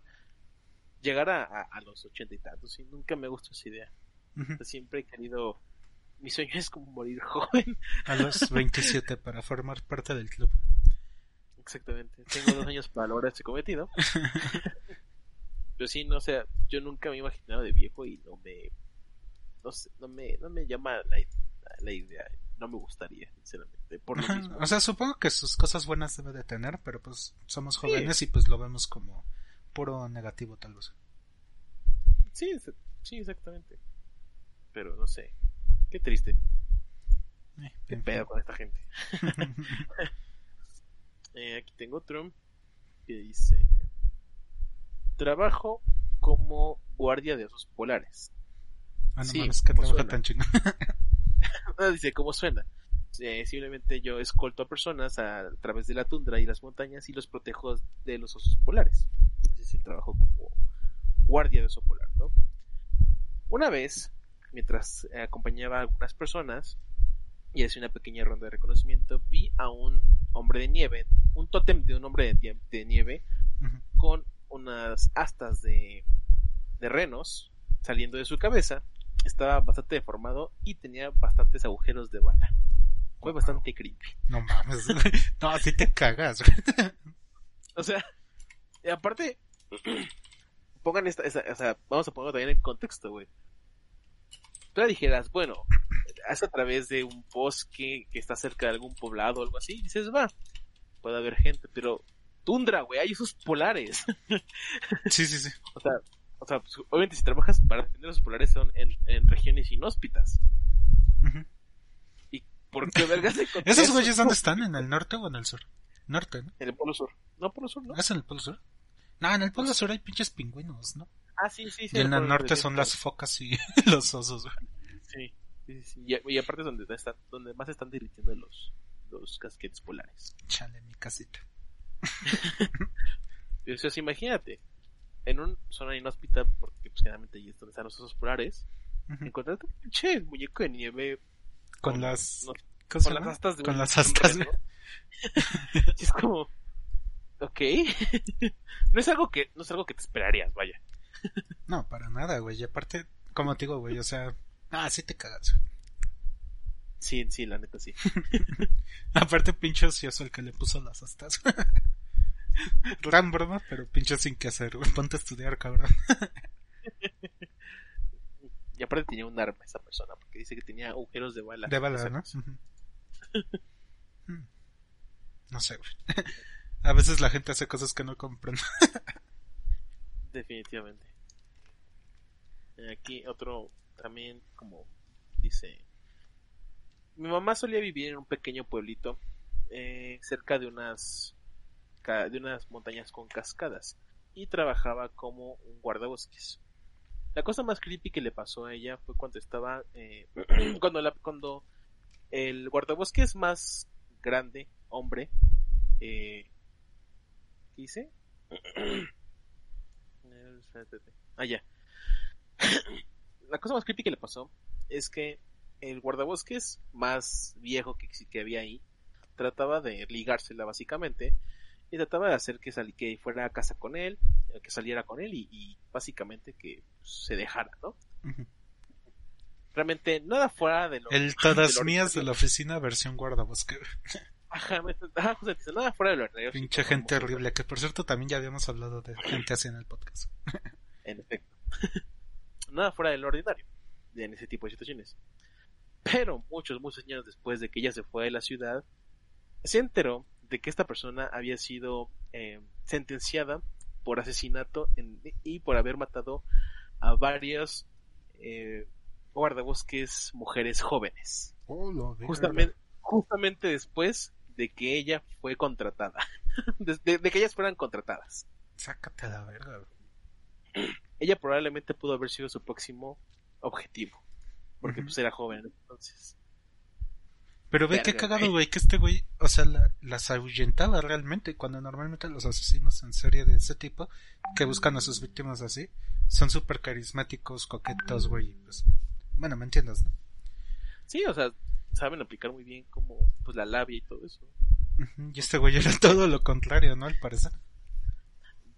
B: llegar a, a, a los ochenta y tantos, y nunca me gustó esa idea.
C: Ujú.
B: O sea, siempre he querido, mi sueño es como morir joven,
C: A los 27 para formar parte del club.
B: exactamente. Tengo dos años para lograr este cometido. Pero sí, no, o sea, yo nunca me he imaginado de viejo y no me, no sé, no me, no me llama la, la idea, no me gustaría, sinceramente, por lo mismo.
C: O sea, supongo que sus cosas buenas debe de tener, pero pues somos jóvenes y pues lo vemos como puro negativo tal vez.
B: Sí, sí, exactamente. Pero no sé. Qué triste.
C: Eh,
B: Qué pedo con esta gente. Eh, aquí tengo otro que dice: Trabajo como guardia de osos polares.
C: Ah, no
B: Sí,
C: mames, que
B: como
C: trabaja
B: suena.
C: tan chingón.
B: Ah, dice: ¿Cómo suena? Eh, simplemente yo escolto a personas a, través de la tundra y las montañas y los protejo de los osos polares. Ese es el trabajo como guardia de oso polar, ¿no? Una vez, mientras eh, acompañaba a algunas personas y hacía una pequeña ronda de reconocimiento, vi a un hombre de nieve, un tótem de un hombre de, nieve con unas astas de, de renos saliendo de su cabeza. Estaba bastante deformado y tenía bastantes agujeros de bala. Fue
C: Wow.
B: bastante creepy.
C: No mames. No, así te cagas.
B: O sea, y aparte, pongan esta, esa- o sea, vamos a ponerlo también en contexto, güey. Tú le dijeras, bueno, es a través de un bosque que está cerca de algún poblado o algo así, y dices, va, puede haber gente, pero tundra, güey, hay esos polares.
C: Sí, sí, sí.
B: o sea, o sea, pues, obviamente si trabajas para defender los polares son en, en regiones inhóspitas. ¿Y por qué vergas
C: ¿Esos
B: eso?
C: güeyes dónde están? ¿En el norte o en el sur? Norte, ¿no?
B: En el polo sur. No, polo sur, ¿no?
C: ¿Es en el polo sur? No, en el polo sur hay pinches pingüinos, ¿no?
B: Ah, sí, sí, sí.
C: Y en el norte son las focas y los osos, güey.
B: Sí, sí, sí. Y, y aparte es donde, está, donde más están derritiendo los, los casquetes polares.
C: Chale, mi casita.
B: Sí, imagínate, en una zona inhóspita, porque pues generalmente ahí es donde están los osos polares,
C: Ujú.
B: encontrarte un pinche muñeco de nieve
C: Con las...
B: no,
C: ¿cómo se
B: con las astas de
C: Con
B: un
C: las astas,
B: es como, ok, no es algo que, no es algo que te esperarías, vaya.
C: No, para nada, güey. Y aparte, como te digo, güey, o sea... Ah, sí te cagas.
B: Sí, sí, la neta sí.
C: Aparte, pinche ocioso el que le puso las astas. Gran broma, pero pinche sin que hacer, güey. Ponte a estudiar, cabrón.
B: Y aparte tenía un arma esa persona, porque dice que tenía agujeros de bala.
C: De bala, ¿no?
B: cosa.
C: Ujú. Mm. No sé, güey. A veces la gente hace cosas que no comprendo.
B: Definitivamente. Aquí otro también como dice mi mamá solía vivir en un pequeño pueblito eh, cerca de unas de unas montañas con cascadas y trabajaba como un guardabosques. La cosa más creepy que le pasó a ella fue cuando estaba eh, cuando el guardabosques más grande hombre eh, ¿qué dice? Eh. Ah, ya. La cosa más creepy que le pasó es que el guardabosques más viejo que, que había ahí trataba de ligársela básicamente y trataba de hacer que, sali- que fuera a casa con él, eh, que saliera con él y, y básicamente que se dejara, ¿no? Realmente nada fuera de lo
C: El todas mías de
B: ordinario.
C: la oficina versión guardabosque.
B: Ajá, me- ajá, justamente, nada fuera de lo ordinario. sí,
C: Pinche
B: como-
C: gente horrible, que por cierto también ya habíamos hablado de gente así en el podcast.
B: En efecto. Nada fuera de lo ordinario en ese tipo de situaciones. Pero muchos, muchos años después de que ella se fue de la ciudad, se enteró de que esta persona había sido eh, sentenciada por asesinato en- y por haber matado a varias eh, guardabosques mujeres jóvenes.
C: Oh.
B: Justamente, justamente después de que ella fue contratada. de, de- de que ellas fueran contratadas.
C: Sácate a la verga.
B: ella probablemente pudo haber sido su próximo objetivo. Porque pues era joven entonces.
C: Pero ve
B: Verga,
C: cagado,
B: güey.
C: que este güey, o sea, la- las ahuyentaba realmente, cuando normalmente los asesinos en serie de ese tipo, que buscan a sus víctimas así, son súper carismáticos, coquetos, güey, pues, bueno, ¿me entiendes, no?
B: Sí, o sea, saben aplicar muy bien como pues la labia y todo eso.
C: Y este güey era todo lo contrario, ¿no? Al parecer.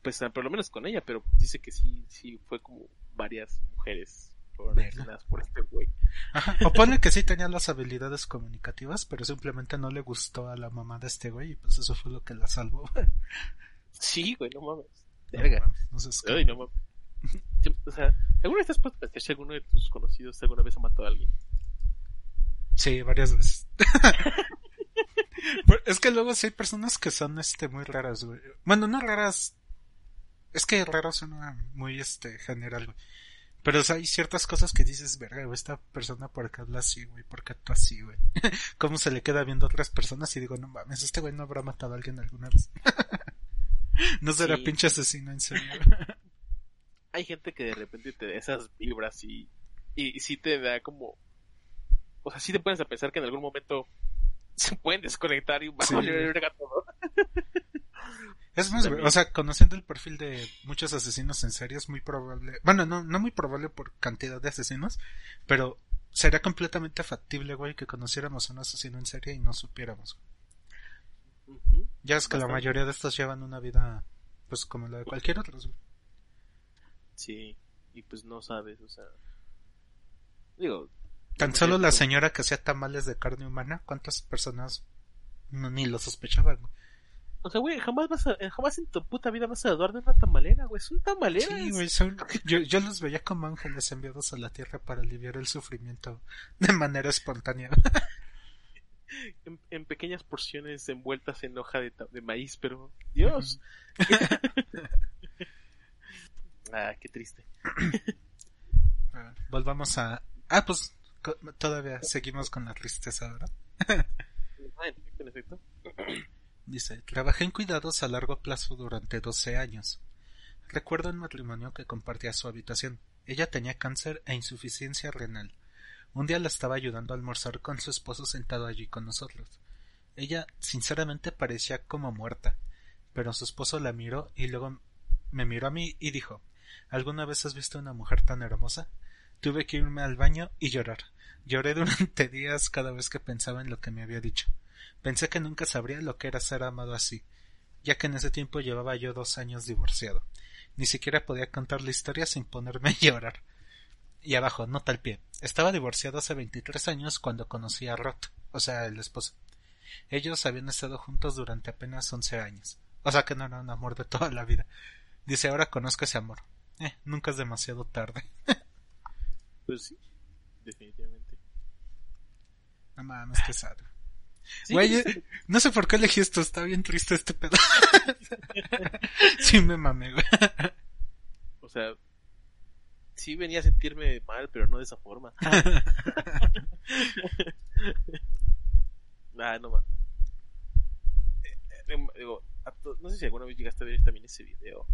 B: Pues ah, por lo menos con ella, pero dice que sí, sí fue como varias mujeres asesinadas por este güey.
C: Ajá. O pone que sí tenía las habilidades comunicativas, pero simplemente no le gustó a la mamá de este güey, y pues eso fue lo que la salvó.
B: Sí, güey, no mames.
C: No
B: Verga.
C: mames, no seas
B: Ay, no mames. O sea, ¿alguna vez te has puesto a si alguno de tus conocidos alguna vez ha matado a alguien?
C: Sí, varias veces. Es que luego sí hay personas que son este muy raras, güey. Bueno, no raras. Es que raro suena muy este general, güey. Pero o sea, hay ciertas cosas que dices, verga, güey, esta persona por qué habla así, güey, por qué actúa así, güey. Cómo se le queda viendo a otras personas y digo, no mames, este güey no habrá matado a alguien alguna vez. no será
B: Sí.
C: pinche asesino en serio.
B: Hay gente que de repente te da esas vibras y, y, y sí te da como... O sea, sí te pones a pensar que en algún momento se pueden desconectar y va
C: Sí.
B: a verga todo.
C: Es más, o sea, conociendo el perfil de muchos asesinos en serie es muy probable, bueno, no, no muy probable por cantidad de asesinos, pero sería completamente factible, güey, que conociéramos a un asesino en serie y no supiéramos. Ya es que la mayoría de estos llevan una vida, pues como la de cualquier otro. güey.
B: Sí, y pues no sabes, o sea... Digo...
C: Tan solo la señora que hacía tamales de carne humana, ¿cuántas personas no, ni lo sospechaban? güey?
B: O sea, güey, jamás vas a, eh, jamás en tu puta vida vas a dudar de una tamalera, güey. Son tamaleras.
C: Sí, güey, son- yo, yo los veía como ángeles enviados a la tierra para aliviar el sufrimiento de manera espontánea.
B: En, en pequeñas porciones envueltas en hoja de, maíz, pero... Dios. ah, qué triste.
C: Ah, Volvamos a... Ah, pues todavía seguimos con la tristeza, ¿verdad?
B: Ah, en efecto, en efecto.
C: Dice, trabajé en cuidados a largo plazo durante 12 años. Recuerdo un matrimonio que compartía su habitación. Ella tenía cáncer e insuficiencia renal. Un día la estaba ayudando a almorzar con su esposo sentado allí con nosotros. Ella sinceramente parecía como muerta, pero su esposo la miró y luego me miró a mí y dijo ¿Alguna vez has visto una mujer tan hermosa? Tuve que irme al baño y llorar. Lloré durante días cada vez que pensaba en lo que me había dicho. Pensé que nunca sabría lo que era ser amado así, ya que en ese tiempo llevaba yo dos años divorciado. Ni siquiera podía contar la historia sin ponerme a llorar. Y abajo, nota al pie. Estaba divorciado hace 23 años cuando conocí a Roth, o sea, el esposo. Ellos habían estado juntos durante apenas 11 años. O sea que no era un amor de toda la vida. Dice, ahora conozco ese amor. Eh, nunca es demasiado tarde.
B: Pues sí, definitivamente.
C: No mames, qué sad.
B: Sí,
C: Güey,
B: sí,
C: eh, no sé por qué elegí esto, está bien triste este pedo. sí me mamé, güey.
B: O sea, sí venía a sentirme mal, pero no de esa forma. ah, no más. digo, a to- no sé si alguna vez llegaste a ver también ese video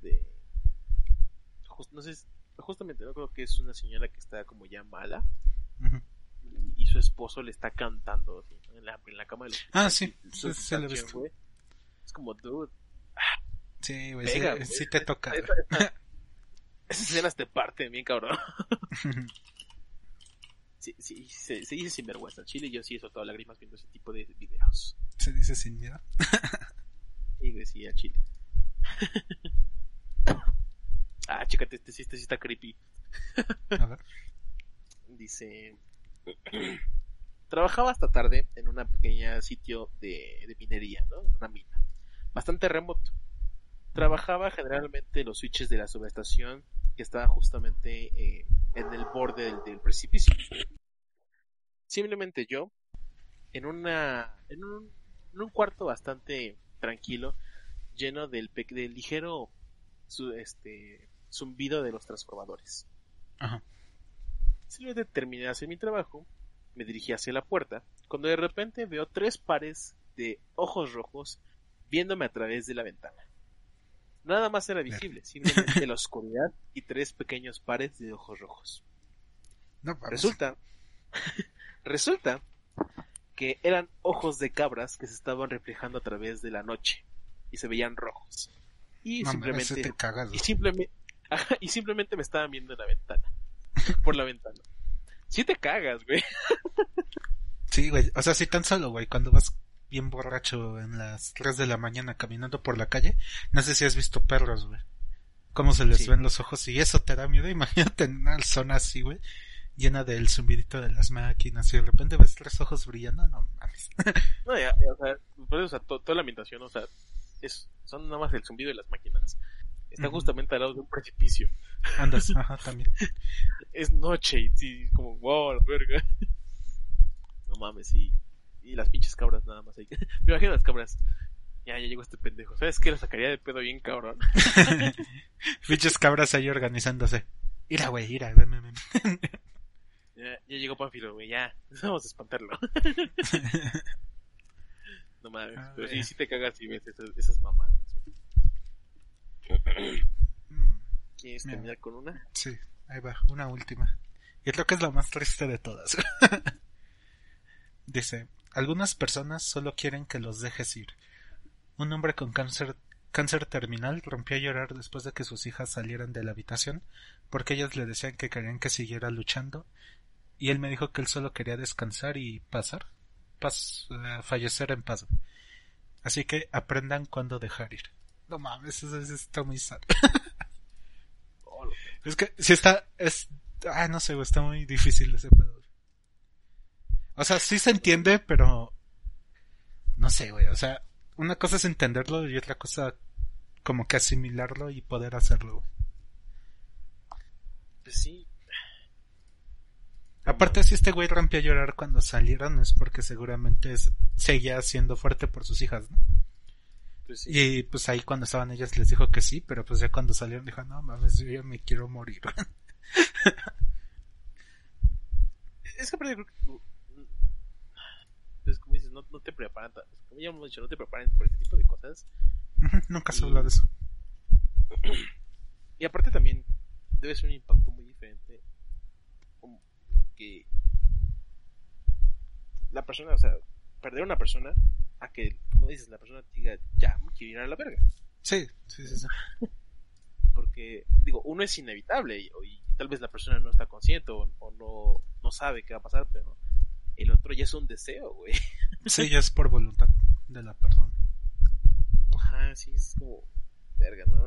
B: de no sé, justamente no creo que es una señora que está como ya mala y, y su esposo le está cantando así, en, la, en la cama de los
C: Ah, sí, sí, sí
B: canción,
C: visto.
B: güey. Es como, dude,
C: Sí, güey, sí, sí te toca.
B: esa- esa- esas escenas te parten bien, cabrón. Sí, sí, se, se dice sinvergüenza. En Chile yo sí he soltado lágrimas viendo ese tipo de videos.
C: Se dice sin miedo.
B: Y güey, sí, a Chile. Ah, chécate, este, sí- este sí está creepy.
C: A ver.
B: Dice... Trabajaba hasta tarde en una pequeña sitio de, de minería, ¿no? Una mina. Bastante remoto. Trabajaba generalmente en los switches de la subestación que estaba justamente eh, en el borde del, del precipicio. Simplemente yo, en una en un, en un cuarto bastante tranquilo, lleno del, del ligero su- este, zumbido de los transformadores.
C: Ajá.
B: Simplemente terminé de hacer mi trabajo, me dirigí hacia la puerta, cuando de repente veo tres pares de ojos rojos viéndome a través de la ventana. Nada más era visible, simplemente la oscuridad y tres pequeños pares de ojos rojos.
C: No.
B: Resulta, resulta que eran ojos de cabras que se estaban reflejando a través de la noche y se veían rojos. Y simplemente y
C: güey.
B: y simplemente me estaban viendo en la ventana. Por la ventana. Si te cagas, güey.
C: Sí, güey. O sea, si tan solo, güey, cuando vas bien borracho en las 3 de la mañana caminando por la calle, no sé si has visto perros, güey. Cómo se les
B: Sí.
C: ven los ojos y eso te da miedo. Imagínate en una zona así, güey, llena del zumbidito de las máquinas y de repente ves tres ojos brillando. No mames.
B: No, ya, ya, o sea, por eso, o sea, to- toda la ambientación, o sea, es, son nada más el zumbido de las máquinas. Está justamente al lado de un precipicio.
C: Andas, ajá, también.
B: Es noche y sí, como, wow, la verga. No mames, sí. Y las pinches cabras nada más ahí. Me imagino las cabras. Ya, ya llegó este pendejo. ¿Sabes qué? La sacaría de pedo bien cabrón.
C: Pinches cabras ahí organizándose. Ira, güey, ira, ven, ven, ven.
B: Ya, ya llegó Pánfilo, güey, ya. Vamos a espantarlo. No mames.
C: A
B: Pero sí, sí te cagas y ves esas, esas mamadas. ¿Quieres
C: Mira.
B: terminar con una?
C: Sí, ahí va, una última. Y creo que es la más triste de todas. Dice, algunas personas solo quieren que los dejes ir. Un hombre con cáncer, cáncer terminal rompió a llorar después de que sus hijas salieran de la habitación porque ellas le decían que querían que siguiera luchando y él me dijo que él solo quería descansar y pasar, pas- eh, fallecer en paz. Así que aprendan cuándo dejar ir. No mames, eso, eso está muy sad. Es que si está, es, ah, no sé, está muy difícil ese pedo. O sea, sí se entiende, pero no sé, güey, o sea, una cosa es entenderlo y otra cosa como que asimilarlo y poder hacerlo.
B: Pues sí.
C: Aparte, si este güey rompió a llorar cuando salieron es porque seguramente es- seguía siendo fuerte por sus hijas, ¿no?
B: Pues sí.
C: Y pues ahí cuando estaban ellas les dijo que sí, pero pues ya cuando salieron dijo, no mames, yo ya me quiero morir.
B: Es que aparte creo que. Pues como dices, no, no te preparan. Como ya hemos dicho, no te preparan por este tipo de cosas.
C: Nunca se habla de eso.
B: Y aparte también debe ser un impacto muy diferente. Como que la persona, o sea, perder a una persona a que, como dices, la persona diga, ya, me quiero ir a la verga.
C: Sí, sí, sí. sí.
B: Porque, digo, uno es inevitable y, y tal vez la persona no está consciente o, o no, no sabe qué va a pasar, pero el otro ya es un deseo, güey.
C: Sí, ya es por voluntad de la persona.
B: Ajá, sí, es como, verga, ¿no?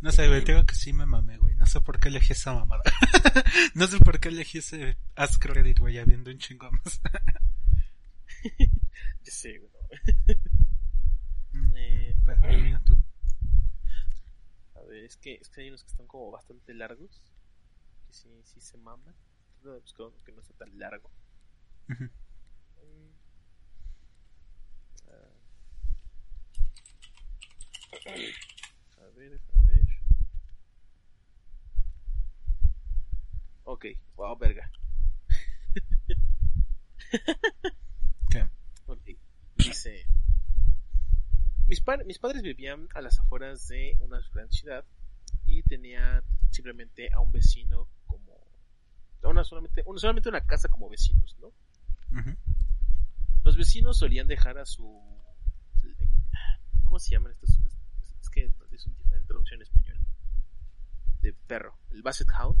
C: No sé, güey, digo que sí me mamé, güey. No sé por qué elegí esa mamada. no sé por qué elegí ese Ask Credit, güey, habiendo un chingo más.
B: Güey. ¿no? Eh,
C: Pero, mira tú.
B: A ver, es que, es que hay unos que están como bastante largos. Que sí, sí se maman. Voy a buscar uno que no sea tan largo. Mm. A ver, a ver. Ok, wow, verga. Dice. Mis, pa- mis padres vivían a las afueras de una gran ciudad y tenían simplemente a un vecino como. Una solamente, una, solamente una casa como vecinos, ¿no? Los vecinos solían dejar a su. ¿Cómo se llaman estos? Es que es una diferente traducción en español. De perro. El Basset Hound.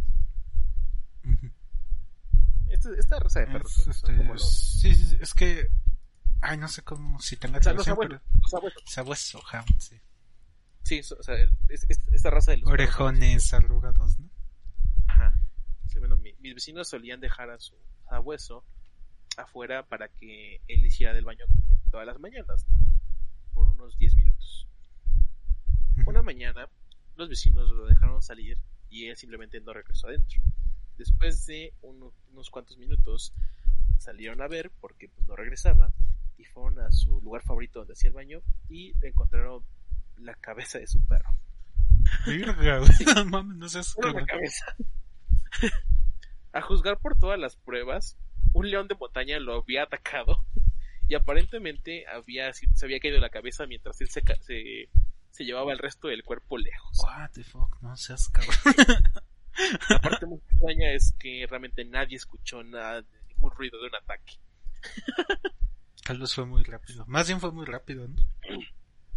C: Ujú.
B: Esta, esta raza de perros.
C: Es,
B: ¿no? Son
C: este,
B: como los.
C: Sí, sí, sí, es que... Ay, no sé cómo, si tenga
B: O sea, los
C: traducción,
B: abuelos.
C: pero...
B: Los abuelos.
C: Sabueso, hound, sí.
B: Sí, o sea, es- es- esta raza de los
C: Orejones arrugados, ¿no?
B: Ajá. Sí, bueno, mi- mis vecinos solían dejar a su sabueso afuera para que él hiciera del baño en todas las mañanas, por unos 10 minutos. Una mañana, los vecinos lo dejaron salir y él simplemente no regresó adentro. Después de uno- unos cuantos minutos, salieron a ver porque pues, no regresaba y fueron a su lugar favorito donde hacía el baño y encontraron la cabeza de su perro.
C: No mames, no seas
B: la cabeza. A juzgar por todas las pruebas, un león de montaña lo había atacado y aparentemente había, se había caído la cabeza mientras él se, se, se llevaba el resto del cuerpo lejos.
C: What the fuck, no seas cabrón.
B: La parte muy extraña es que realmente nadie escuchó nada, ningún ruido de un ataque.
C: Tal vez fue muy rápido. Más bien fue muy rápido, ¿no?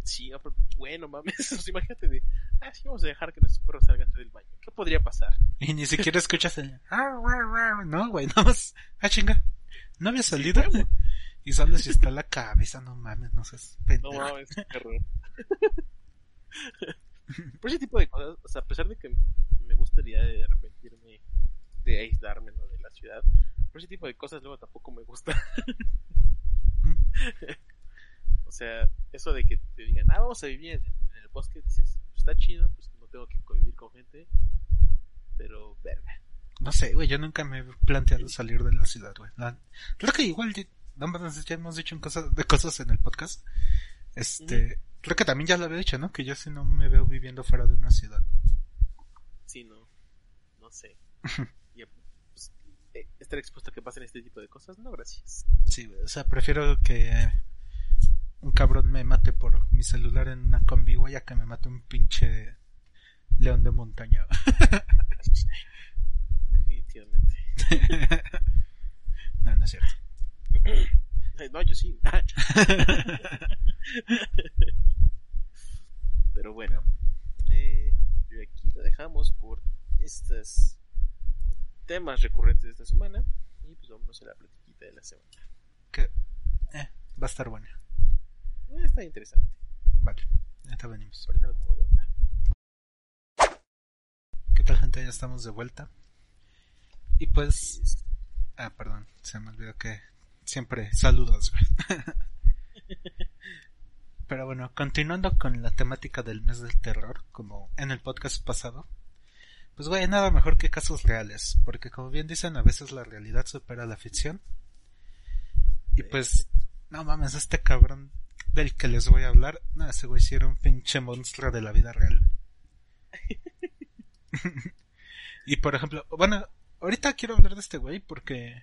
B: Sí, no, bueno, mames, pues imagínate de, ah, sí, vamos a dejar que nuestro perro salga del baño. ¿Qué podría pasar?
C: Y ni siquiera escuchas el... "Ah, guau, guau". No, güey, nada más... Ah, chinga. ¿No había salido?
B: huevo.
C: Y solo si está la cabeza, no mames, no seas
B: No
C: pendejo.
B: mames, qué horror. Por ese tipo de cosas, o sea, a pesar de que me gusta la idea de arrepentirme, de aislarme, ¿no? De la ciudad, por ese tipo de cosas luego tampoco me gusta. o sea, eso de que te digan, ah, vamos a vivir en, en el bosque, dices, pues está chido, pues no tengo que convivir con gente, pero verga.
C: No sé, güey, yo nunca me he planteado salir de la ciudad, güey. Creo que igual, no ya hemos dicho en cosas, de cosas en el podcast. Este, creo que también ya lo había dicho, ¿no? Que yo sí no me veo viviendo fuera de una ciudad.
B: Sí, no, no sé. Y, eh, estar expuesto a que pasen este tipo de cosas, no, gracias.
C: Sí, o sea, prefiero que un cabrón me mate por mi celular en una combi, güey, a que me mate un pinche león de montaña.
B: Definitivamente.
C: no, no es cierto.
B: No, yo sí. Pero bueno, eh, y aquí lo dejamos por estos temas recurrentes de esta semana. Y pues vámonos a la platiquita de la semana.
C: Que, eh, va a estar buena.
B: Eh, está interesante.
C: Vale, ya venimos.
B: Ahorita a hablar.
C: ¿Qué tal, gente? Ya estamos de vuelta. Y pues, ah, perdón, se me olvidó que siempre saludos. Pero bueno, continuando con la temática del mes del terror, como en el podcast pasado, pues güey, nada mejor que casos reales, porque como bien dicen, a veces la realidad supera la ficción. Y pues, no mames, este cabrón del que les voy a hablar, no, ese güey sí era un pinche monstruo de la vida real. y por ejemplo, bueno, ahorita quiero hablar de este güey porque,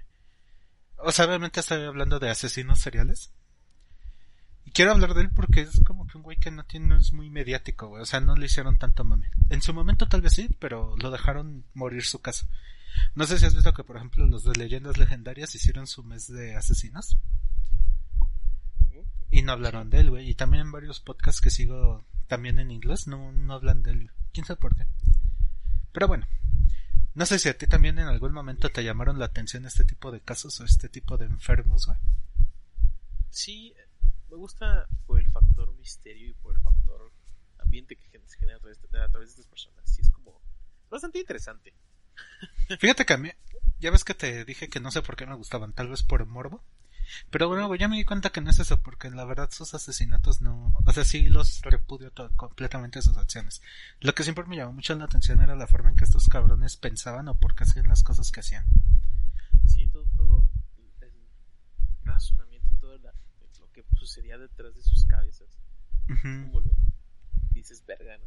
C: o sea, obviamente estoy hablando de asesinos seriales. Y quiero hablar de él porque es como que un güey que no tiene, no es muy mediático, güey. O sea, no le hicieron tanto mame. En su momento tal vez sí, pero lo dejaron morir su caso. No sé si has visto que, por ejemplo, los de leyendas legendarias hicieron su mes de asesinos y no hablaron de él, güey. Y también en varios podcasts que sigo también en inglés no, no hablan de él. ¿Quién sabe por qué? Pero bueno, no sé si a ti también en algún momento te llamaron la atención este tipo de casos o este tipo de enfermos, güey.
B: Sí, me gusta por el factor misterio y por el factor ambiente que se genera a través de, a través de estas personas. Sí, es como bastante interesante.
C: Fíjate que a mí, ya ves que te dije que no sé por qué me gustaban, tal vez por morbo. Pero bueno, ya me di cuenta que no es eso, porque la verdad sus asesinatos no, o sea, sí los repudio todo, completamente sus acciones. Lo que siempre me llamó mucho la atención era la forma en que estos cabrones pensaban o por qué hacían las cosas que hacían.
B: Sí, todo, todo el razonamiento, todo la- lo que sucedía detrás de sus cabezas.
C: Ujú.
B: Como lo dices, verga, ¿no?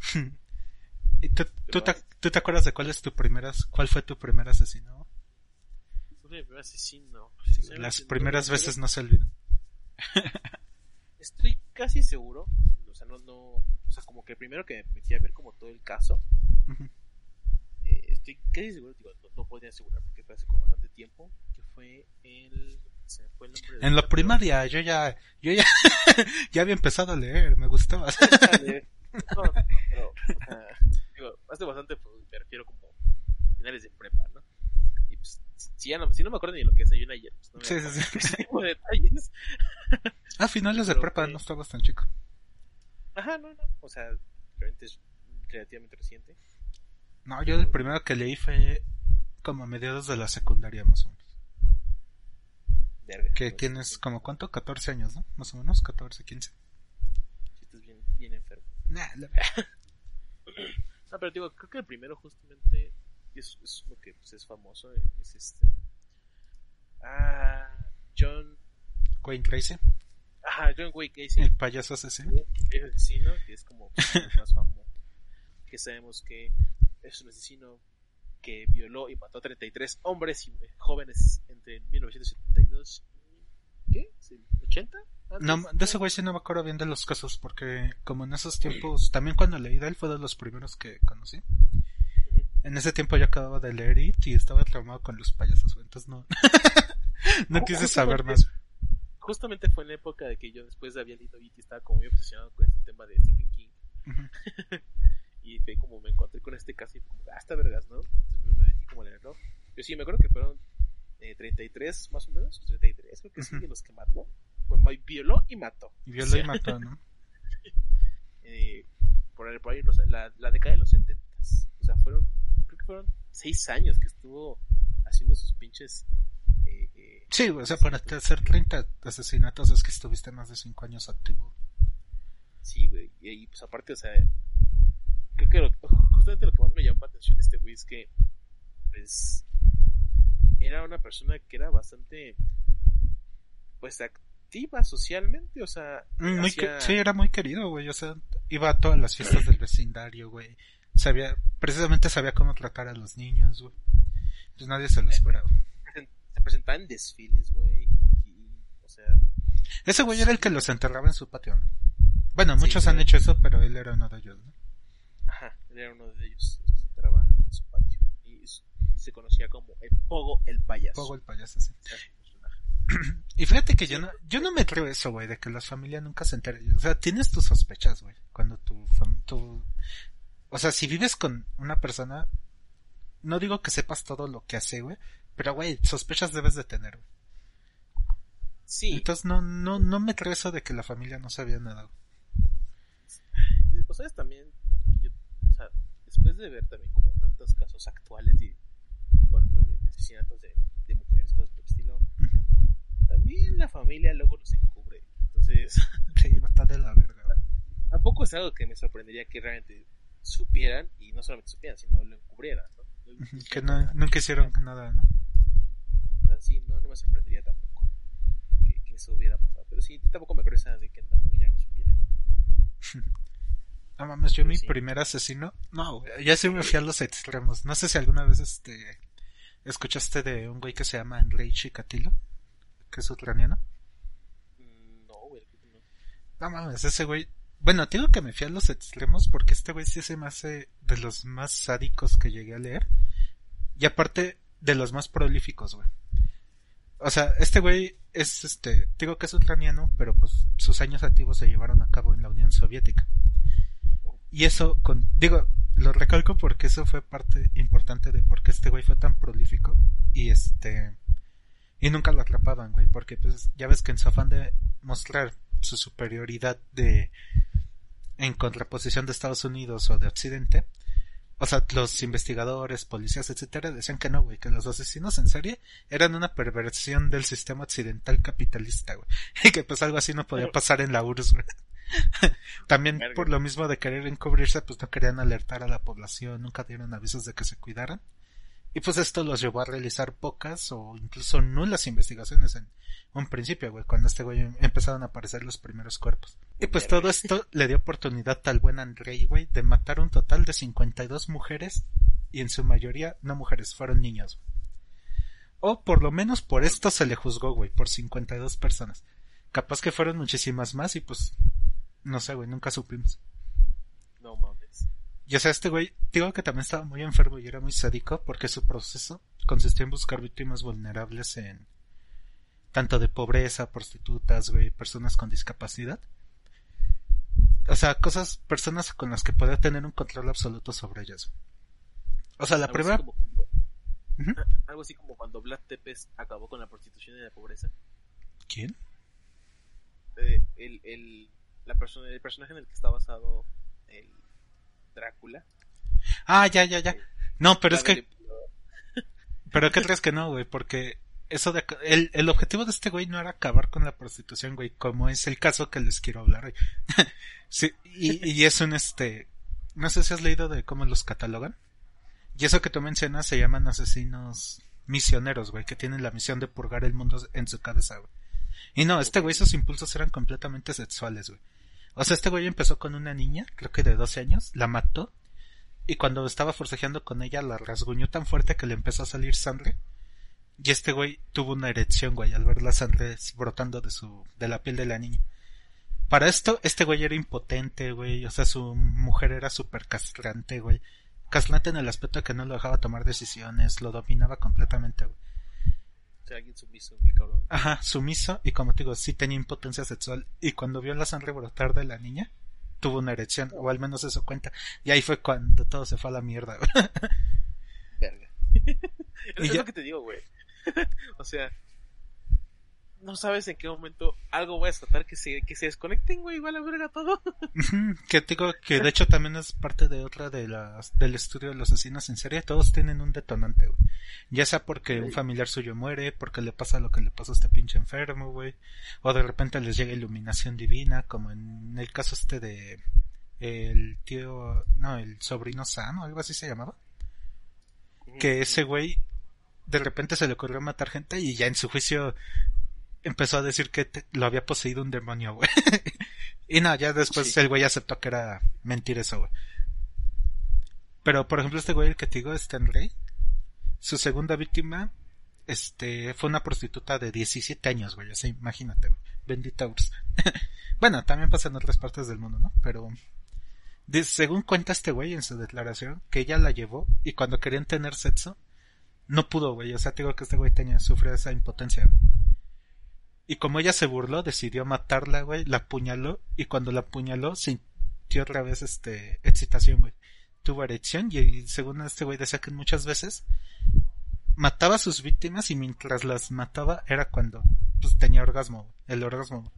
C: ¿Y tú, tú te, tú te acuerdas de cuál es tu primera, cuál fue tu primer asesino?
B: Fue mi primer asesino.
C: Las primeras veces no se olvidan.
B: Estoy casi seguro, o sea, no, no, o sea, como que primero que me metí a ver como todo el caso, eh, estoy casi seguro, digo, no, no podría asegurar porque fue hace como bastante tiempo, que fue el, se fue el nombre
C: En la primaria yo ya, yo ya, ya había empezado a leer, me gustaba.
B: No, no, pero, o sea, digo, hace bastante, pues, me refiero como finales de prepa, ¿no? Y pues, si, ya no, si no me acuerdo ni lo que desayuné ayer, pues no me
C: Sí,
B: acuerdo
C: sí, sí.
B: ese tipo de detalles.
C: A finales de prepa no estabas tan chico.
B: Ajá, no, no. O sea, realmente es relativamente reciente.
C: No, yo el primero que leí fue como a mediados de la secundaria, más o menos.
B: Verga.
C: Que tienes como, ¿cuánto? 14 años, ¿no? Más o menos, 14, 15.
B: sí estás bien, bien enfermo.
C: Nah, la-
B: No, pero digo, creo que el primero justamente es, es lo que pues, es famoso. eh, Es este. Ah, John.
C: Wayne Tracy,
B: Ajá, John Wayne Casey.
C: el payaso asesino.
B: el asesino, que es como pues, el más famoso, que sabemos que es un asesino que violó y mató a 33 hombres y jóvenes entre 1972 y ¿qué? ¿Sí? ¿80? ¿Antes?
C: No, de ese güey sí no me acuerdo bien de los casos, porque como en esos tiempos, también cuando leí de él fue de los primeros que conocí. En ese tiempo yo acababa de leer It y estaba traumado con los payasos, entonces no, no quise saber más.
B: Justamente fue en la época de que yo después de haber leído It estaba como muy obsesionado con este tema de Stephen King
C: Ujú.
B: y fue como me encontré con este caso y fue como, ah, está vergas, ¿no? Entonces me metí como a leerlo. Yo sí, me acuerdo que fueron eh, 33 más o menos, 33 creo que sí,
C: Ujú.
B: de los que mató. Bueno, violó y mató.
C: Y violó y mató, ¿no?
B: eh, por ahí, por ahí los- la, la década de los 70. O sea, fueron, creo que fueron 6 años que estuvo haciendo sus pinches. Eh, eh,
C: Sí, o sea, para hacer 30 asesinatos es que estuviste más de 5 años activo.
B: sí, güey. Y, pues aparte, o sea, creo que lo- justamente lo que más me llamó la atención de este güey es que, pues, era una persona que era bastante, pues, activa socialmente, o sea,
C: Muy sí, era muy querido, güey, o sea, iba a todas las fiestas del vecindario, güey. Sabía, precisamente sabía cómo tratar a los niños, güey. Pues nadie se lo esperaba.
B: se presentaba en desfiles, güey. O sea,
C: Ese güey era el que los enterraba en su patio, ¿no? Bueno,
B: Sí,
C: muchos han hecho eso, pero él era uno de ellos, ¿no?
B: Ajá, él era uno de ellos que se enterraba en su patio. Y se conocía como el Pogo el payaso.
C: Pogo el payaso, sí. Y fíjate que yo no, yo no me creo eso, güey, de que la familia nunca se entere. O sea, tienes tus sospechas, güey, cuando tu, tu, o sea, si vives con una persona, no digo que sepas todo lo que hace, güey, pero güey, sospechas debes de tener, güey.
B: Sí,
C: Entonces no, no, no me creo eso de que la familia no sabía nada. güey.
B: y pues sabes también, o sea, después de ver también como tantos casos actuales de, por ejemplo, de, de asesinatos de, de mujeres, cosas por el estilo, también la familia luego los encubre. Entonces,
C: Sí, de la verga,
B: tampoco es algo que me sorprendería que realmente supieran, y no solamente supieran, sino lo encubrieran, ¿no?
C: Que no, nunca hicieron nada, ¿no?
B: O sea, sí, no, no me sorprendería tampoco que, que eso hubiera pasado. Pero sí, tampoco me esa de que la familia no supiera.
C: No mames, yo
B: Pues
C: mi
B: sí.
C: primer asesino, no, ya sí me fui a los extremos. No sé si alguna vez este escuchaste de un güey que se llama Andrei Chikatilo, que es ucraniano.
B: No, güey, no.
C: No mames, ese güey. Bueno, digo que me fui a los extremos porque este güey sí se me hace de los más sádicos que llegué a leer. Y aparte, de los más prolíficos, güey. O sea, este güey es este, digo que es ucraniano, pero pues sus años activos se llevaron a cabo en la Unión Soviética. Y eso, con, digo, lo recalco porque eso fue parte importante de por qué este güey fue tan prolífico y este, y nunca lo atrapaban, güey, porque pues ya ves que en su afán de mostrar su superioridad de, en contraposición de Estados Unidos o de Occidente, o sea, los investigadores, policías, etcétera, decían que no, güey, que los asesinos en serie eran una perversión del sistema occidental capitalista, güey. Y que pues algo así no podía pasar en la URSS, güey. También por lo mismo de querer encubrirse, pues no querían alertar a la población, nunca dieron avisos de que se cuidaran. Y pues esto los llevó a realizar pocas o incluso nulas investigaciones en un principio, güey, cuando este güey empezaron a aparecer los primeros cuerpos. Y pues todo esto le dio oportunidad al buen Andrei, güey, de matar un total de 52 mujeres y en su mayoría no mujeres, fueron niños. O por lo menos por esto se le juzgó, güey, por 52 personas. Capaz que fueron muchísimas más y pues no sé, güey, nunca supimos.
B: No mames.
C: Y o sea, este güey, digo que también estaba muy enfermo y era muy sádico porque su proceso consistía en buscar víctimas vulnerables en tanto de pobreza, prostitutas, güey, personas con discapacidad. O sea, cosas, personas con las que podía tener un control absoluto sobre ellas. O sea, la
B: Algo
C: primera...
B: Así como, cuando-
C: Ujú.
B: algo así como cuando Vlad Tepes acabó con la prostitución y la pobreza.
C: ¿Quién?
B: Eh, el, el, la persona, el personaje en el que está basado el Drácula.
C: Ah, ya, ya, ya. No, pero es que, pero ¿qué crees que no, güey? Porque eso de, el, el objetivo de este güey no era acabar con la prostitución, güey, como es el caso que les quiero hablar hoy. sí, y, y es un este, no sé si has leído de cómo los catalogan. Y eso que tú mencionas se llaman asesinos misioneros, güey, que tienen la misión de purgar el mundo en su cabeza, güey. Y no, este güey, sus impulsos eran completamente sexuales, güey. O sea, este güey empezó con una niña, creo que de 12 años, la mató, y cuando estaba forcejeando con ella la rasguñó tan fuerte que le empezó a salir sangre. Y este güey tuvo una erección, güey, al ver la sangre brotando de su, de la piel de la niña. Para esto, este güey era impotente, güey, o sea, su mujer era súper castrante, güey. Castrante en el aspecto de que no lo dejaba tomar decisiones, lo dominaba completamente, güey.
B: Alguien sumiso, mi cabrón.
C: Ajá, sumiso y como te digo, sí tenía impotencia sexual y cuando vio la sangre brotar de la niña, tuvo una erección, o al menos eso cuenta. Y ahí fue cuando todo se fue a la mierda.
B: Verga.
C: Y
B: es
C: ya-
B: lo que te digo, güey. o sea, no sabes en qué momento algo va a desatar que se, que se desconecten, güey, igual a la verga todo.
C: Que te digo que de hecho también es parte de otra de las del estudio de los asesinos en serie, todos tienen un detonante, güey. Ya sea porque un familiar suyo muere, porque le pasa lo que le pasó a este pinche enfermo, güey, o de repente les llega iluminación divina, como en el caso este de el tío, no, el sobrino sano, algo así se llamaba. que ese güey de repente se le ocurrió matar gente y ya en su juicio empezó a decir que te- lo había poseído un demonio, güey. y no, ya después
B: Sí.
C: el güey aceptó que era mentira eso, güey. Pero, por ejemplo, este güey, el que te digo, Stan Rey, su segunda víctima, este, fue una prostituta de 17 años, güey, así, imagínate, güey. Bendita URSS. bueno, también pasa en otras partes del mundo, ¿no? Pero, de- según cuenta este güey en su declaración, que ella la llevó y cuando querían tener sexo, no pudo, güey. O sea, te digo que este güey tenía, sufrió esa impotencia. güey. Y como ella se burló, decidió matarla, güey, la apuñaló y cuando la apuñaló sintió otra vez, este, excitación, güey. Tuvo erección y según este güey decía que muchas veces mataba a sus víctimas y mientras las mataba era cuando pues tenía orgasmo, güey, el orgasmo. güey.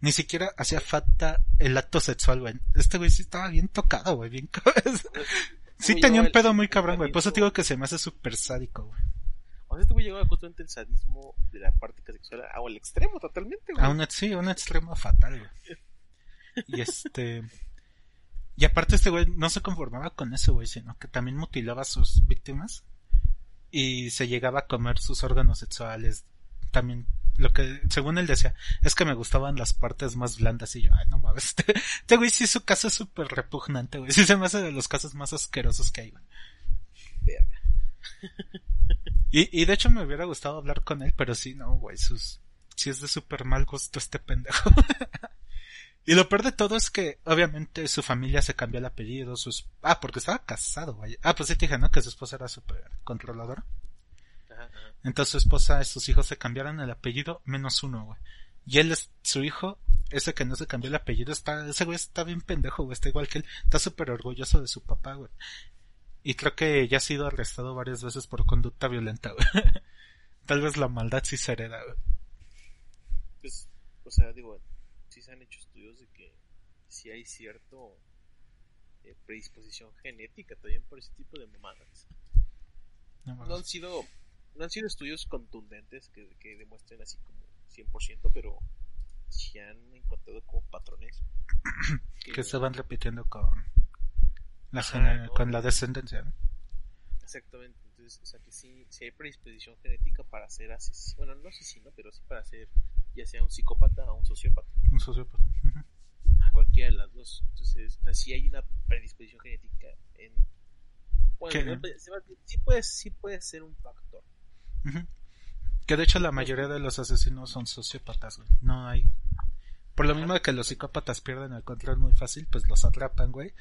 C: Ni siquiera hacía falta el acto sexual, güey. Este güey sí estaba bien tocado, güey, bien. Sí tenía un pedo muy cabrón, güey. Por eso digo que se me hace súper sádico, güey.
B: O sea, este güey llegaba justamente el sadismo de la práctica sexual a- al extremo totalmente, güey.
C: A un, sí, a un extremo fatal, güey. Y este... Y aparte este güey no se conformaba con eso, güey, sino que también mutilaba a sus víctimas y se llegaba a comer sus órganos sexuales. También, lo que, según él decía, es que me gustaban las partes más blandas y yo, ay, no mames, este, este güey sí su caso es súper repugnante, güey. Sí se me hace de los casos más asquerosos que hay, güey.
B: Verga.
C: Y, y de hecho me hubiera gustado hablar con él, pero sí, no, güey, sus, sí es de súper mal gusto este pendejo. y lo peor de todo es que, obviamente, su familia se cambió el apellido, sus, ah, porque estaba casado, güey. Ah, pues sí te dije, ¿no? Que su esposa era súper controladora. Entonces su esposa y sus hijos se cambiaron el apellido menos uno, güey. Y él es, su hijo, ese que no se cambió el apellido, está, ese güey está bien pendejo, güey, está igual que él, está súper orgulloso de su papá, güey. Y creo que ya ha sido arrestado varias veces por conducta violenta. Tal vez la maldad sí se hereda.
B: Pues, o sea, digo, sí se han hecho estudios de que sí hay cierto eh, predisposición genética también por ese tipo de mamadas.
C: No
B: han sido, no han sido estudios contundentes que, que demuestren así como 100%, pero sí han encontrado como patrones
C: Que se van repitiendo con la,
B: Ajá,
C: gene-
B: ¿no?
C: con la descendencia, ¿no?
B: Exactamente, entonces, o sea que sí, sí hay predisposición genética para ser asesino, bueno, no asesino, pero sí para ser ya sea un psicópata o un sociópata,
C: Un sociópata.
B: A cualquiera de las dos. Entonces, o sea, sí hay una predisposición genética en... Bueno,
C: ¿Qué?
B: sí, puede, sí puede ser un factor.
C: Que de hecho la mayoría de los asesinos son sociópatas, güey. No hay. Por lo mismo que los psicópatas pierden el control muy fácil, pues los atrapan, güey.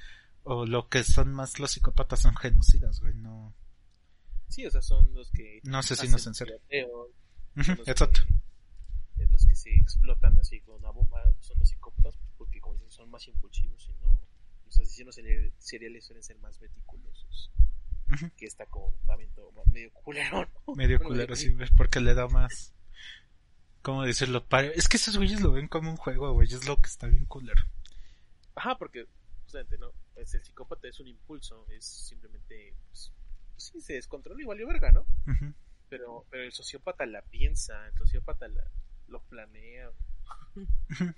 C: O lo que son más los psicópatas son genocidas, güey. No.
B: Sí, o sea, son los que...
C: No asesinos en serio. Exacto.
B: que- los que se explotan así con una bomba son los psicópatas porque como dicen son más impulsivos y no los asesinos serial- seriales suelen ser más meticulosos que está como también todo medio culero ¿no?
C: Medio culero, sí, güey. Porque le da más. ¿Cómo decirlo? Es que esos güeyes lo ven como un juego, güey. Es lo que está bien culero.
B: Ajá, porque, justamente, ¿no? Es el psicópata es un impulso, es simplemente, pues, pues sí, se descontrola y valió verga, ¿no? Pero, pero el sociópata la piensa, el sociópata la, lo planea.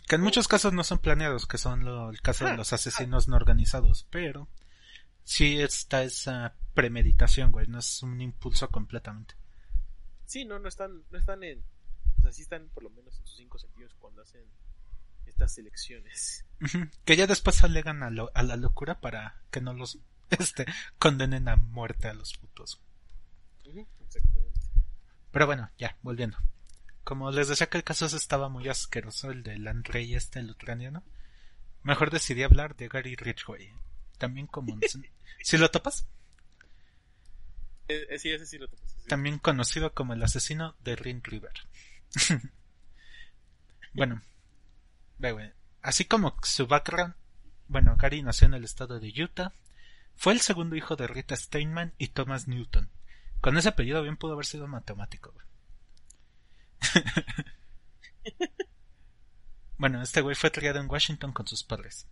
C: Que en muchos casos no son planeados, que son lo- el caso de
B: Ah,
C: los asesinos no organizados, pero sí está esa premeditación, güey, no es un impulso completamente.
B: Sí, no, no están, no están en, o sea, sí están por lo menos en sus cinco sentidos cuando hacen estas elecciones.
C: Que ya después alegan a, lo- a la locura para que no los este, condenen a muerte a los putos.
B: Exactamente.
C: Pero bueno, ya, volviendo. Como les decía que el caso estaba muy asqueroso, el del Andrei este, el ucraniano, mejor decidí hablar de Gary Ridgway. También como... ¿Si lo topas?
B: Eh, eh, sí, ese sí lo topo, sí, sí.
C: También conocido como el asesino de Ring River. bueno, Así como su background, bueno, Gary nació en el estado de Utah. Fue el segundo hijo de Rita Steinman y Thomas Newton. Con ese apellido bien pudo haber sido matemático. bueno, este güey fue criado en Washington con sus padres.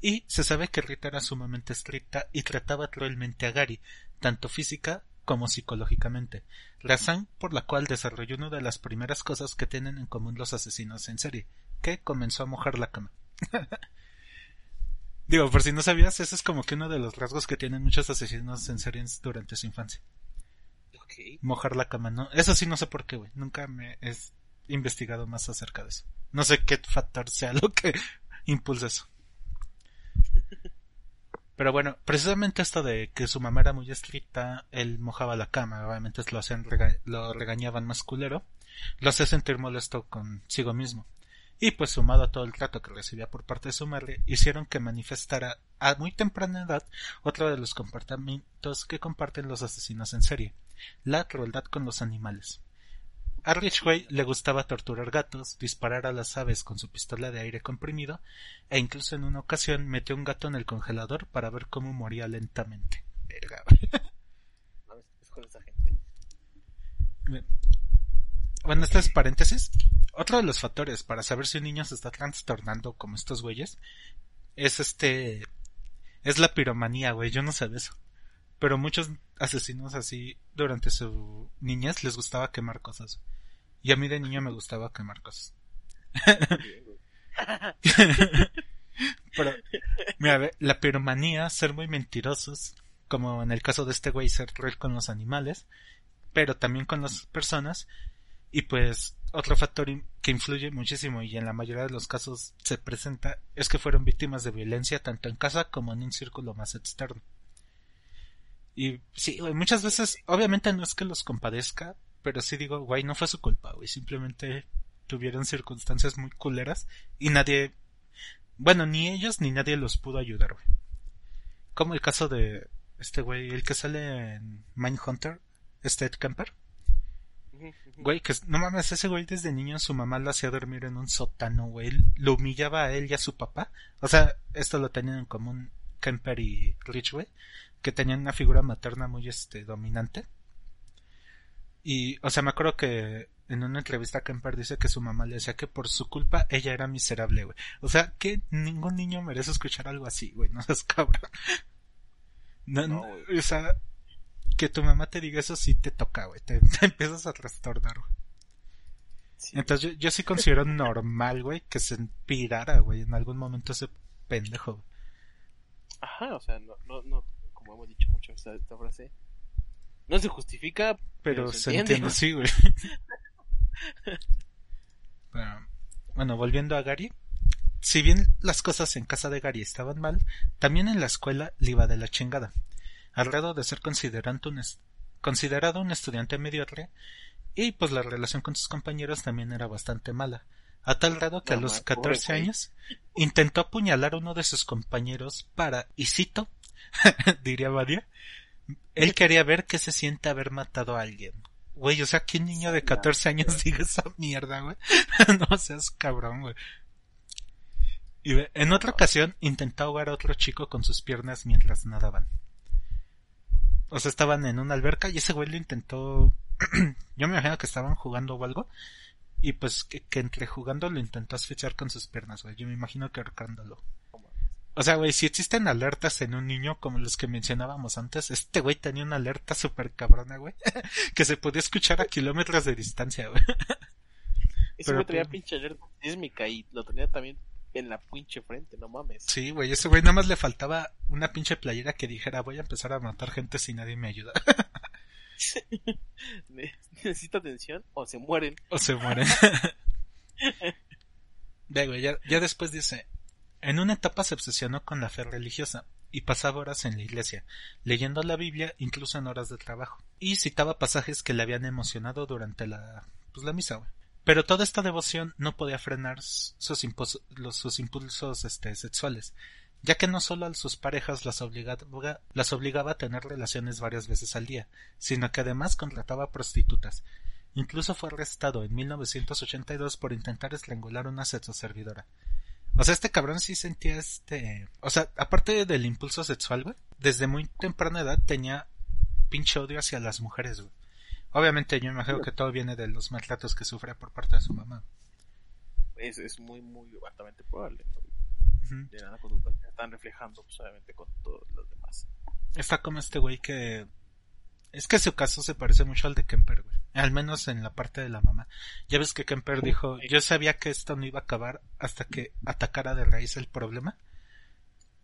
C: Y se sabe que Rita era sumamente estricta y trataba cruelmente a Gary, tanto física como psicológicamente, razón por la cual desarrolló una de las primeras cosas que tienen en común los asesinos en serie, que comenzó a mojar la cama. Digo, por si no sabías, ese es como que uno de los rasgos que tienen muchos asesinos en serie durante su infancia. Mojar la cama, ¿no? Eso sí no sé por qué, güey. Nunca me he investigado más acerca de eso. No sé qué factor sea lo que impulsa eso. Pero bueno, precisamente esto de que su mamá era muy estricta, él mojaba la cama, obviamente lo hacían rega- lo regañaban más culero, lo hacía sentir molesto consigo mismo. Y pues sumado a todo el trato que recibía por parte de su madre, hicieron que manifestara a muy temprana edad otro de los comportamientos que comparten los asesinos en serie, la crueldad con los animales. A Ridgway le gustaba torturar gatos, disparar a las aves con su pistola de aire comprimido, e incluso en una ocasión metió un gato en el congelador para ver cómo moría lentamente. Verga, Bueno, este es paréntesis. Otro de los factores para saber si un niño se está trastornando como estos güeyes es este es la piromanía, güey. Yo no sé de eso. Pero muchos asesinos así durante su niñez les gustaba quemar cosas. Y a mí de niño me gustaba quemar cosas. Pero, mira, la piromanía, ser muy mentirosos, como en el caso de este güey, ser cruel con los animales, pero también con las personas, y pues otro factor que influye muchísimo y en la mayoría de los casos se presenta es que fueron víctimas de violencia tanto en casa como en un círculo más externo. Y sí, güey, muchas veces, obviamente no es que los compadezca, pero sí digo, güey, no fue su culpa, güey, simplemente tuvieron circunstancias muy culeras y nadie bueno, ni ellos ni nadie los pudo ayudar, güey. Como el caso de este güey, el que sale en Mindhunter.
B: Ujú, ujú.
C: Güey, que no mames, ese güey desde niño su mamá lo hacía dormir en un sótano, güey. Lo humillaba a él y a su papá. O sea, esto lo tenían en común Kemper y Ridgway, que tenían una figura materna muy este dominante. Y, o sea, me acuerdo que en una entrevista Kemper dice que su mamá le decía que por su culpa ella era miserable, güey. O sea, que ningún niño merece escuchar algo así, güey. No seas cabrón. No,
B: No, güey.
C: o sea, que tu mamá te diga eso sí te toca, güey. Te, te empiezas a trastornar, güey.
B: Sí.
C: Entonces yo, yo sí considero normal, güey, que se pirara, güey, en algún momento ese pendejo. güey.
B: Ajá, o sea, no, no, no, como hemos dicho mucho esta, esta frase, no se justifica,
C: Pero, se, entiende, sí, güey. Bueno, volviendo a Gary. Si bien las cosas en casa de Gary estaban mal, también en la escuela le iba de la chingada. Al grado de ser considerado un, es- considerado un estudiante mediocre, y pues la relación con sus compañeros también era bastante mala. A tal grado que a los
B: ma, pobre
C: 14
B: güey.
C: años intentó apuñalar a uno de sus compañeros para, y cito, diría Badia, él quería ver qué se siente haber matado a alguien. Güey, o sea, que un niño de 14 años diga esa mierda, güey. no seas cabrón, güey. Y en otra ocasión intentó ahogar a otro chico con sus piernas mientras nadaban. O sea, estaban en una alberca y ese güey lo intentó... Yo me imagino que estaban jugando o algo. Y pues que, que entre jugando lo intentó asfixiar con sus piernas, güey. Yo me imagino que ahorcándolo. O sea, güey, si existen alertas en un niño como los que mencionábamos antes, este güey tenía una alerta súper cabrona, güey, que se podía escuchar a kilómetros de distancia, güey.
B: Ese güey traía
C: tú-
B: pinche alerta sísmica y lo tenía también en la pinche frente, no mames.
C: Sí, güey, ese güey nada más le faltaba una pinche playera que dijera voy a empezar a matar gente si nadie me ayuda.
B: Ne- Necesita atención o se mueren.
C: o se mueren. Ve, güey, ya, ya después dice, en una etapa se obsesionó con la fe religiosa y pasaba horas en la iglesia, leyendo la Biblia incluso en horas de trabajo, y citaba pasajes que le habían emocionado durante la, pues, la misa, güey. Pero toda esta devoción no podía frenar sus, impulsos, este, sexuales, ya que no solo a sus parejas las obligaba, a tener relaciones varias veces al día, sino que además contrataba prostitutas. Incluso fue arrestado en 1982 por intentar estrangular una sexoservidora. O sea, este cabrón sí sentía este... O sea, aparte del impulso sexual, güey, desde muy temprana edad tenía pinche odio hacia las mujeres, güey. Obviamente yo me imagino que todo viene de los maltratos que sufre por parte de su mamá.
B: Es, es muy, muy altamente probable. De la conducta que están reflejando, pues, obviamente, con todos los demás.
C: Está como este güey que... Es que su caso se parece mucho al de Kemper, güey. Al menos en la parte de la mamá. Ya ves que Kemper dijo, yo sabía que esto no iba a acabar hasta que atacara de raíz el problema.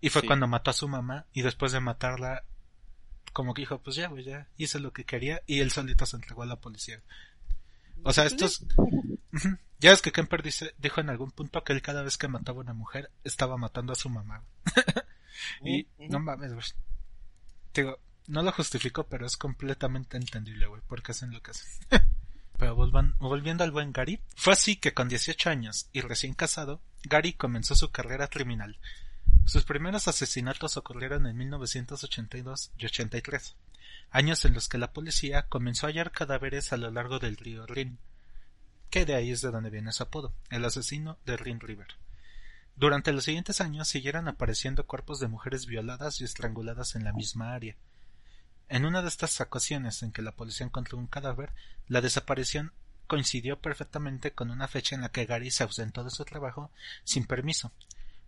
C: Y fue
B: Sí.
C: cuando mató a su mamá y después de matarla, como que dijo, pues ya, güey, ya hice lo que quería y él solito se entregó a la policía. O sea, estos... Ujú. Ya ves que Kemper dice, dijo en algún punto que él cada vez que mataba a una mujer estaba matando a su mamá. Y no mames, güey. Digo, no lo justifico, pero es completamente entendible, güey, porque hacen lo que hacen. pero volvan- volviendo al buen Gary, fue así que con 18 años y recién casado, Gary comenzó su carrera criminal. Sus primeros asesinatos ocurrieron en 1982 y 83, años en los que la policía comenzó a hallar cadáveres a lo largo del río Rin, que de ahí es de donde viene su apodo, el asesino de Rin River. Durante los siguientes años siguieron apareciendo cuerpos de mujeres violadas y estranguladas en la misma área. En una de estas ocasiones en que la policía encontró un cadáver, la desaparición coincidió perfectamente con una fecha en la que Gary se ausentó de su trabajo sin permiso,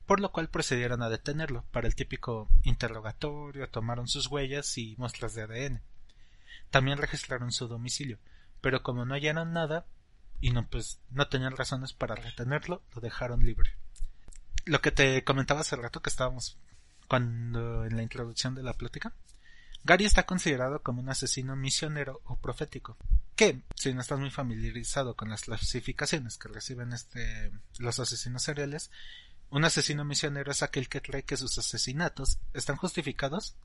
C: por lo cual procedieron a detenerlo para el típico interrogatorio, tomaron sus huellas y muestras de ADN. También registraron su domicilio, pero como no hallaron nada y no pues no tenían razones para retenerlo, lo dejaron libre. Lo que te comentaba hace rato que estábamos cuando en la introducción de la plática, Gary está considerado como un asesino misionero o profético, que, si no estás muy familiarizado con las clasificaciones que reciben este los asesinos seriales, un asesino misionero es aquel que cree que sus asesinatos están justificados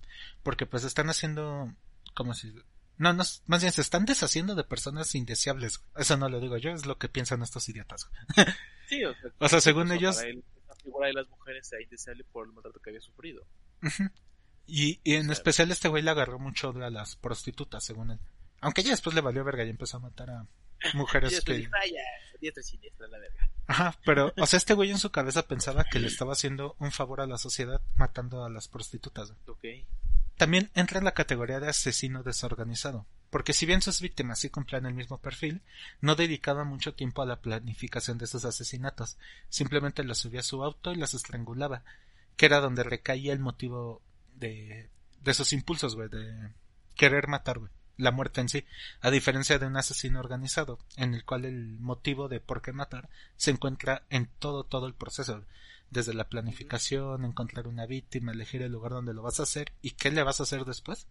C: porque pues están haciendo como si no, no, más bien se están deshaciendo de personas indeseables. Eso no lo digo yo, es lo que piensan estos idiotas.
B: Sí, o sea,
C: O sea, según ellos-
B: él, la figura de las mujeres sea indeseable por el maltrato que había sufrido.
C: Y, y en especial este güey le agarró mucho a las prostitutas, según él. Aunque ya después le valió verga y empezó a matar a mujeres que...
B: dijo, "Ah, ya, diestra y siniestra la verga.
C: Ajá, pero, o sea, este güey en su cabeza pensaba que le estaba haciendo un favor a la sociedad matando a las prostitutas.
B: Ok.
C: También entra en la categoría de asesino desorganizado, porque si bien sus víctimas sí cumplían el mismo perfil, no dedicaba mucho tiempo a la planificación de sus asesinatos, simplemente las subía a su auto y las estrangulaba, que era donde recaía el motivo de, de sus impulsos, güey, de querer matar, güey, la muerte en sí, a diferencia de un asesino organizado, en el cual el motivo de por qué matar se encuentra en todo, todo el proceso, desde la planificación, encontrar una víctima, elegir el lugar donde lo vas a hacer y qué le vas a hacer después.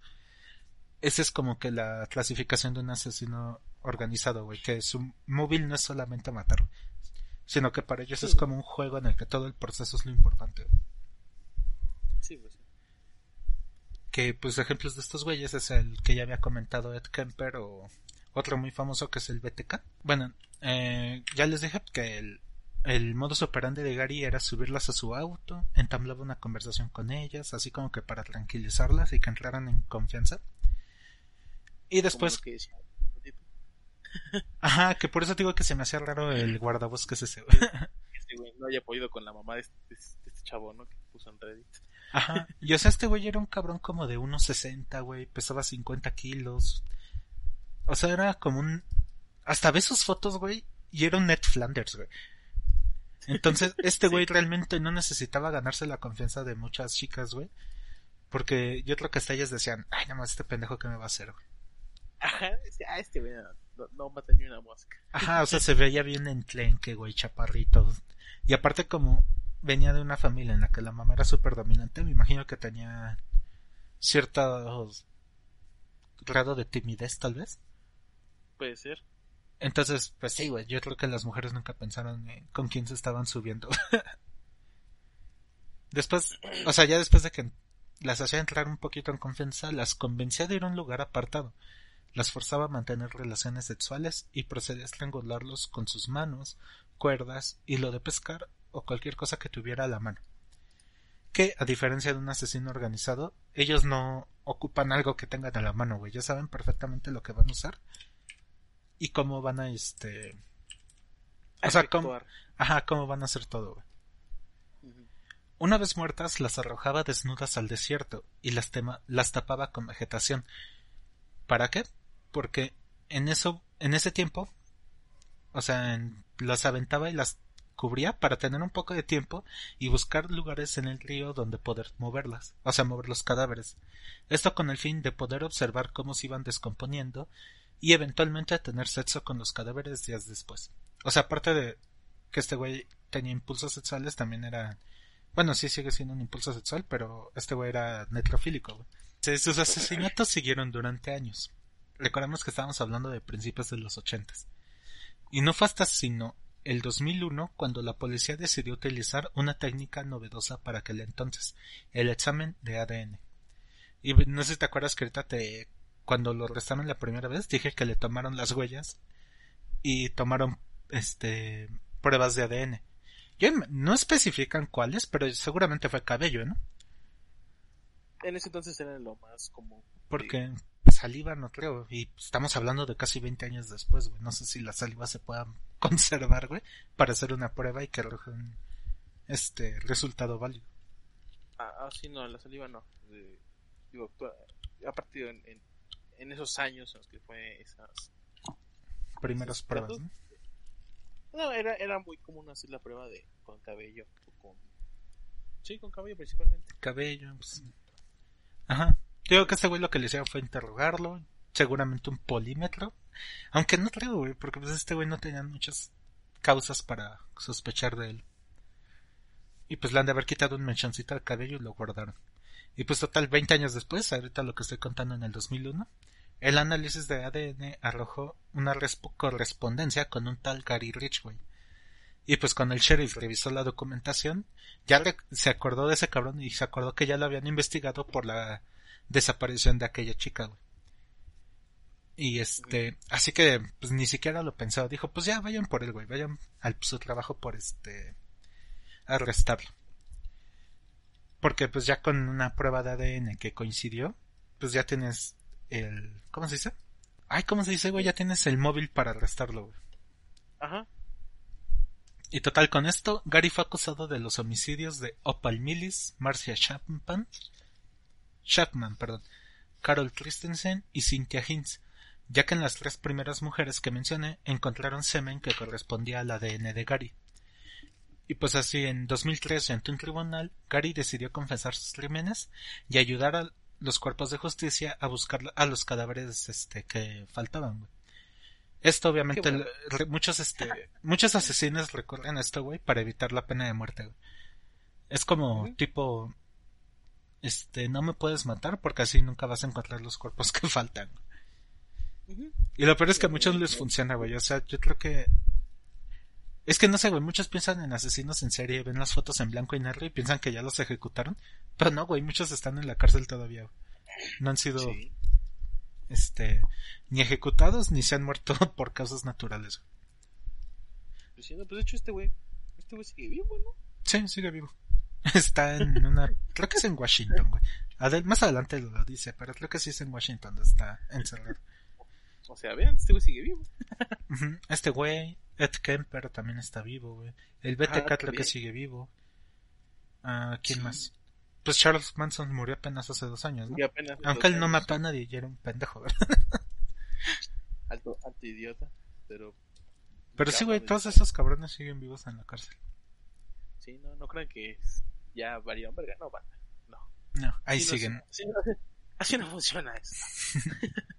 C: Esa es como que la clasificación de un asesino organizado, güey, que su móvil no es solamente matar, sino que para ellos es como un juego en el que todo el proceso es lo importante.
B: Sí, pues.
C: Que pues ejemplos de estos güeyes es el que ya había comentado Ed Kemper o otro muy famoso que es el BTK. Bueno, eh, ya les dije que el, el modus operandi de Gary era subirlas a su auto, entablaba una conversación con ellas, así como que para tranquilizarlas y que entraran en confianza. Y después,
B: que decía
C: ajá, que por eso digo que se me hacía raro el guardabosques ese.
B: Este güey no haya podido con la mamá de este, de este chavo, ¿no? Que puso en Reddit.
C: Ajá. Y o sea, este güey era un cabrón como de 1.60, güey. Pesaba 50 kilos. O sea, era como un... Hasta ves sus fotos, güey. Y era un Ned Flanders, güey. Entonces, este güey realmente no necesitaba ganarse la confianza de muchas chicas, güey. Porque yo creo que hasta ellas decían, ay, nada más este pendejo que me va a hacer, güey.
B: Ajá, decía, ah, este güey no, no mata ni una mosca.
C: Ajá, o sea, se veía bien enclenque, güey, chaparrito. Y aparte como venía de una familia en la que la mamá era súper dominante, me imagino que tenía cierto grado de timidez, tal vez.
B: Puede ser.
C: Entonces, pues sí, güey, yo creo que las mujeres nunca pensaron en con quién se estaban subiendo. después, o sea, ya después de que las hacía entrar un poquito en confianza, las convencía de ir a un lugar apartado. Las forzaba a mantener relaciones sexuales y procedía a estrangularlos con sus manos, cuerdas, hilo de pescar o cualquier cosa que tuviera a la mano. Que, a diferencia de un asesino organizado, ellos no ocupan algo que tengan a la mano, güey. Ya saben perfectamente lo que van a usar y cómo van a, este... O sea, cómo, ajá, cómo van a hacer todo, güey. Una vez muertas, las arrojaba desnudas al desierto y las, tema- las tapaba con vegetación. ¿Para qué? Porque en eso, en ese tiempo, o sea, en- las aventaba y las cubría para tener un poco de tiempo y buscar lugares en el río donde poder moverlas, o sea, mover los cadáveres. Esto con el fin de poder observar cómo se iban descomponiendo y eventualmente tener sexo con los cadáveres días después. O sea, aparte de que este güey tenía impulsos sexuales, también era bueno, sí sigue siendo un impulso sexual, pero este güey era. Sí, Sus asesinatos siguieron durante años. Recordemos que estábamos hablando de principios de los ochentas. Y no fue hasta sino el 2001 cuando la policía decidió utilizar una técnica novedosa para aquel entonces, el examen de ADN. Y no sé si te acuerdas que ahorita te, cuando lo arrestaron la primera vez, dije que le tomaron las huellas y tomaron este pruebas de ADN. Yo no especifican cuáles, pero seguramente fue cabello, ¿no?
B: En ese entonces era lo más común.
C: Porque saliva no creo, y estamos hablando de casi 20 años después, güey. No sé si la saliva se pueda conservar, güey, para hacer una prueba y que arroje un este resultado válido.
B: Ah, ah, sí, no, la saliva no. Eh, digo, actua- a partir en, en, en esos años en los que fue esas...
C: Primeras
B: ¿Esos
C: pruebas? ¿no?
B: No, era, era muy común hacer la prueba de con cabello o con... Sí, con cabello principalmente.
C: Cabello, pues... Ajá. Digo que este güey lo que le hicieron fue interrogarlo, seguramente un polímetro. Aunque no creo, güey, porque pues este güey no tenía muchas causas para sospechar de él. Y pues le han de haber quitado un mechoncito al cabello y lo guardaron. Y pues total, 20 años después, ahorita lo que estoy contando en el 2001, el análisis de ADN arrojó una resp- correspondencia con un tal Gary Ridgway. Y pues cuando el sheriff revisó la documentación, ya se acordó de ese cabrón y se acordó que ya lo habían investigado por la desaparición de aquella chica, güey. Y este, así que pues ni siquiera lo pensó, dijo, pues ya vayan por él, güey, vayan al su trabajo por este arrestarlo. Porque pues ya con una prueba de ADN que coincidió, pues ya tienes el ¿cómo se dice? Ay, ¿cómo se dice, güey? Ya tienes el móvil para arrestarlo, güey.
B: Ajá.
C: Y total con esto, Gary fue acusado de los homicidios de Opal Millis, Marcia Chapman, Chapman, perdón, Carol Christensen y Cynthia Hinz, ya que en las tres primeras mujeres que mencioné encontraron semen que correspondía al ADN de Gary. Y pues así, en 2003, ante un tribunal, Gary decidió confesar sus crímenes y ayudar a los cuerpos de justicia a buscar a los cadáveres este que faltaban, güey. Esto obviamente
B: bueno.
C: le- muchos este muchos asesinos recurren a esto, güey, para evitar la pena de muerte, güey. Es como tipo este no me puedes matar porque así nunca vas a encontrar los cuerpos que faltan. Y lo peor es que a muchos les funciona, güey. O sea, yo creo que es que no sé, güey, muchos piensan en asesinos en serie, ven las fotos en blanco y negro y piensan que ya los ejecutaron, pero no, güey, muchos están en la cárcel todavía. güey. No han sido
B: Sí.
C: este ni ejecutados ni se han muerto por causas naturales. güey.
B: Pues, pues de hecho este güey, este güey sigue vivo, ¿no?
C: Sí, sigue vivo. Está en una. Creo que es en Washington, güey. Adel- Más adelante lo dice, pero creo que sí es en Washington donde está encerrado.
B: O sea, vean, este güey sigue vivo.
C: Este güey, Ed Kemper también está vivo, güey. El BTK
B: Ah,
C: creo que sigue vivo. Ah, ¿quién
B: Sí.
C: más? Pues Charles Manson murió apenas hace dos años, ¿no?
B: Apenas
C: Aunque él no
B: años.
C: mató a nadie y era un pendejo, ¿verdad?
B: Alto, alto idiota, pero...
C: Pero
B: Ya,
C: sí, güey, todos esos cabrones siguen vivos en la cárcel.
B: Sí, no, no crean que ya varía verga, no, banda. No.
C: No, ahí
B: no,
C: siguen.
B: no, así no funciona esto.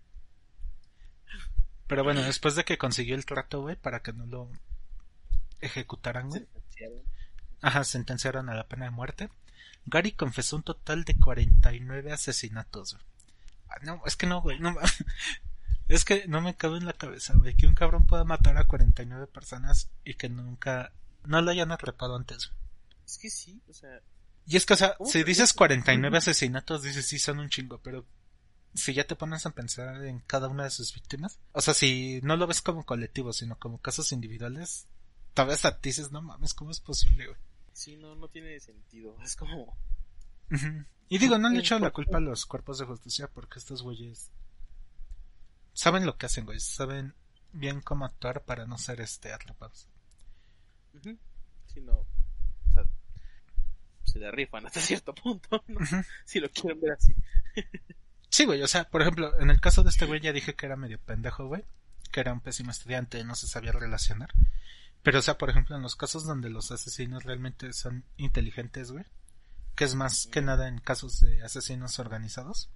C: Pero bueno, después de que consiguió el trato, güey, para que no lo ejecutaran, güey. Ajá, sentenciaron a la pena de muerte. Gary confesó un total de 49 asesinatos. güey. Ah, no, es que no, güey. No, es que no me cabe en la cabeza, güey. Que un cabrón pueda matar a 49 personas y que nunca. No lo hayan atrapado antes.
B: Es que sí, o sea,
C: Y es que, o sea,
B: ¿Cómo
C: si dices
B: no?
C: 49 asesinatos, dices sí son un chingo, pero si ya te pones a pensar en cada una de sus víctimas, o sea, si no lo ves como colectivo, sino como casos individuales, tal vez a ti dices, no mames, ¿cómo es posible, güey?
B: sí, no, no tiene sentido. Es como.
C: Y digo, no le
B: Sí,
C: echo la culpa a los cuerpos de justicia porque estos güeyes saben lo que hacen, güey, saben bien cómo actuar para no ser este atrapados.
B: ujú, sí, no, se le rifan hasta cierto punto. Si lo quieren ver así.
C: Sí, güey, o sea, por ejemplo, en el caso de este güey ya dije que era medio pendejo, güey, que era un pésimo estudiante, no se sabía relacionar. Pero, o sea, por ejemplo, en los casos donde los asesinos realmente son inteligentes, güey, que es más que nada en casos de asesinos organizados,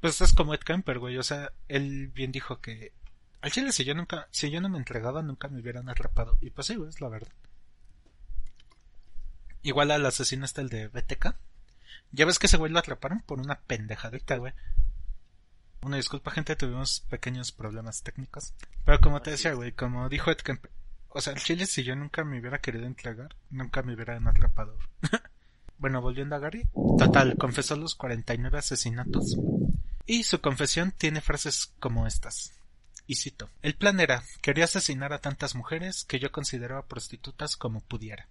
C: pues es como Ed Kemper, güey, o sea, él bien dijo que al chile si yo nunca, si yo no me entregaba nunca me hubieran atrapado. Y pues sí, güey, es la verdad. Igual al asesino está el de BTK. Ya ves que ese güey lo atraparon por una pendejadita, güey. Una disculpa, gente, tuvimos pequeños problemas técnicos. Pero como te decía, güey, como dijo Ed Kemper, o sea, el chile si yo nunca me hubiera querido entregar, nunca me hubieran atrapado. bueno, volviendo a Gary, total, confesó los 49 asesinatos. Y su confesión tiene frases como estas. Y cito, el plan era, quería asesinar a tantas mujeres que yo consideraba prostitutas como pudiera.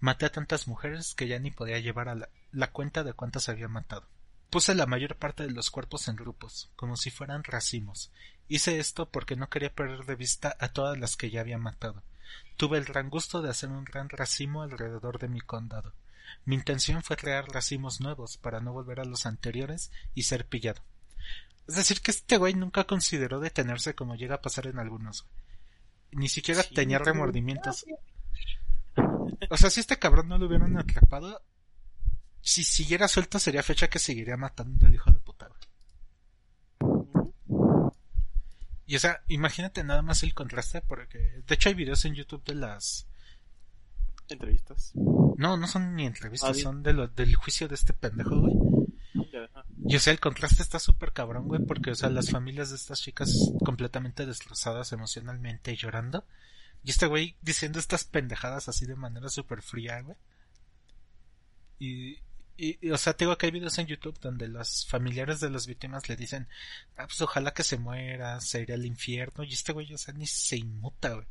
C: Maté a tantas mujeres que ya ni podía llevar a la, la cuenta de cuántas había matado. Puse la mayor parte de los cuerpos en grupos, como si fueran racimos. Hice esto porque no quería perder de vista a todas las que ya había matado. Tuve el gran gusto de hacer un gran racimo alrededor de mi condado. Mi intención fue crear racimos nuevos para no volver a los anteriores y ser pillado. Es decir, que este güey nunca consideró detenerse como llega a pasar en algunos. Ni siquiera
B: Sí,
C: tenía remordimientos. O sea, si este cabrón no lo hubieran atrapado, si siguiera suelto sería fecha que seguiría matando al hijo de puta. Y o sea, imagínate nada más el contraste, porque de hecho hay videos en YouTube de las...
B: Entrevistas.
C: No, no son ni entrevistas,
B: Ah,
C: son de lo, del juicio de este pendejo, güey. Y o sea, el contraste está súper cabrón, güey, porque o sea, las familias de estas chicas completamente destrozadas emocionalmente y llorando. Y este güey diciendo estas pendejadas así de manera súper fría, güey. Y, y, y, o sea, te digo que hay videos en YouTube donde los familiares de las víctimas le dicen, ah, pues ojalá que se muera, se irá al infierno. Y este güey, o sea, ni se inmuta, güey.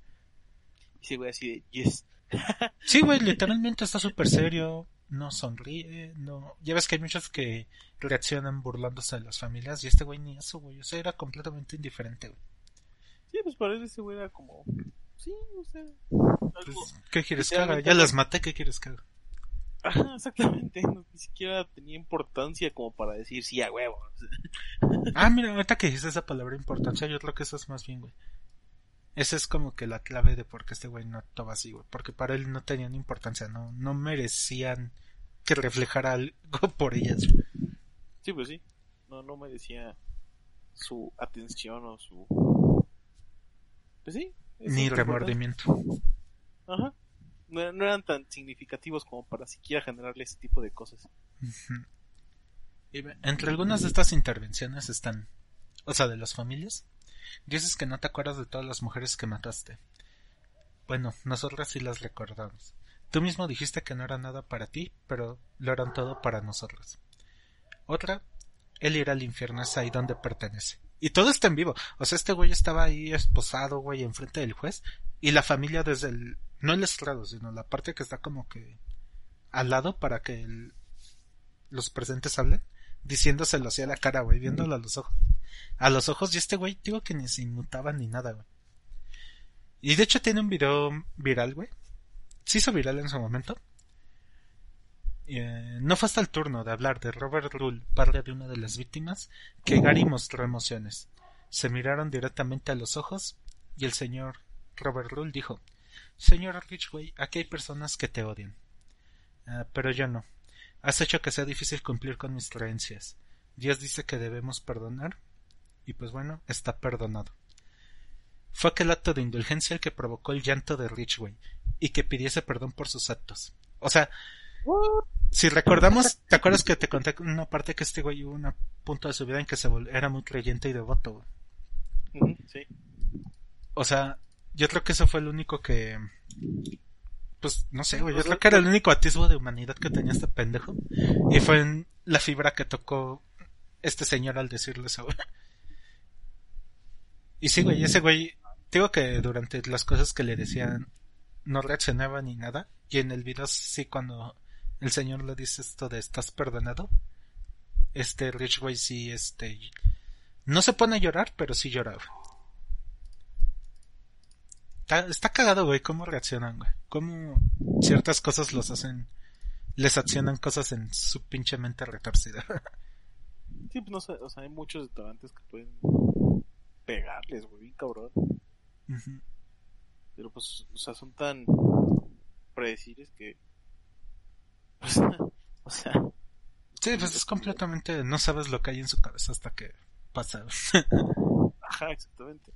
B: Y sí, güey, así de, yes.
C: Sí, güey, literalmente está súper serio, no sonríe, no... Ya ves que hay muchos que reaccionan burlándose de las familias y este güey ni eso, güey. O sea, era completamente indiferente, güey.
B: Sí, pues para él ese güey era como, sí, o sea,
C: Pues,
B: algo.
C: ¿Qué quieres que haga? Ya las maté, ¿qué quieres que haga?
B: Ajá, exactamente, no, ni siquiera tenía importancia como para decir sí a huevo.
C: Ah, mira, ahorita que dices esa palabra importancia, yo creo que eso es más bien, güey. Esa es como que la clave de por qué este güey no actuaba así, güey. Porque para él no tenían importancia, no, no merecían que reflejara algo por ellas.
B: Sí, pues sí, no, no merecía su atención o su... Pues sí.
C: Ni remordimiento.
B: Ajá. No, no eran tan significativos como para siquiera generarle ese tipo de cosas.
C: Y Entre algunas de estas intervenciones están, o sea, de las familias, dices que no te acuerdas de todas las mujeres que mataste. Bueno, nosotras sí las recordamos. Tú mismo dijiste que no era nada para ti, pero lo eran todo para nosotros. Otra, él ir al infierno es ahí donde pertenece. Y todo está en vivo. O sea, este güey estaba ahí esposado, güey, enfrente del juez. Y la familia desde el... No el estrado, sino la parte que está como que... Al lado para que los presentes hablen. Diciéndoselo así a la cara, güey, viéndolo a los ojos. A los ojos y este güey, digo que ni se inmutaba ni nada, güey. Y de hecho tiene un video viral, güey. Se hizo viral en su momento. Eh, no fue hasta el turno de hablar de Robert Rule, padre de una de las víctimas, que Gary mostró emociones. Se miraron directamente a los ojos y el señor Robert Rule dijo, Señor Ridgway, aquí hay personas que te odian. Ah, pero yo no. Has hecho que sea difícil cumplir con mis creencias. Dios dice que debemos perdonar. Y pues bueno, está perdonado. Fue aquel acto de indulgencia el que provocó el llanto de Ridgway y que pidiese perdón por sus actos. O sea, si recordamos, ¿te acuerdas que te conté una parte que este güey hubo un punto de su vida en que se era muy creyente y devoto?
B: Güey? Sí.
C: O sea, yo creo que eso fue el único que... Pues no sé, güey, yo creo que era el único atisbo de humanidad que tenía este pendejo. Y fue en la fibra que tocó este señor al decirle eso, güey. Y sí, güey, ese güey, digo que durante las cosas que le decían no reaccionaba ni nada. Y en el video sí cuando el señor le dice esto de estás perdonado, este Ridgway sí, este, no se pone a llorar, pero sí lloraba. Está, está cagado, güey, cómo reaccionan, güey. Cómo ciertas cosas los hacen, les accionan cosas en su pinche mente retorcida.
B: Sí, pues no sé, o sea, hay muchos detonantes que pueden pegarles, güey, bien cabrón. Pero pues, o sea, son tan predecibles que... O sea,
C: Sí, pues es completamente, no sabes lo que hay en su cabeza hasta que pasa.
B: ajá, exactamente.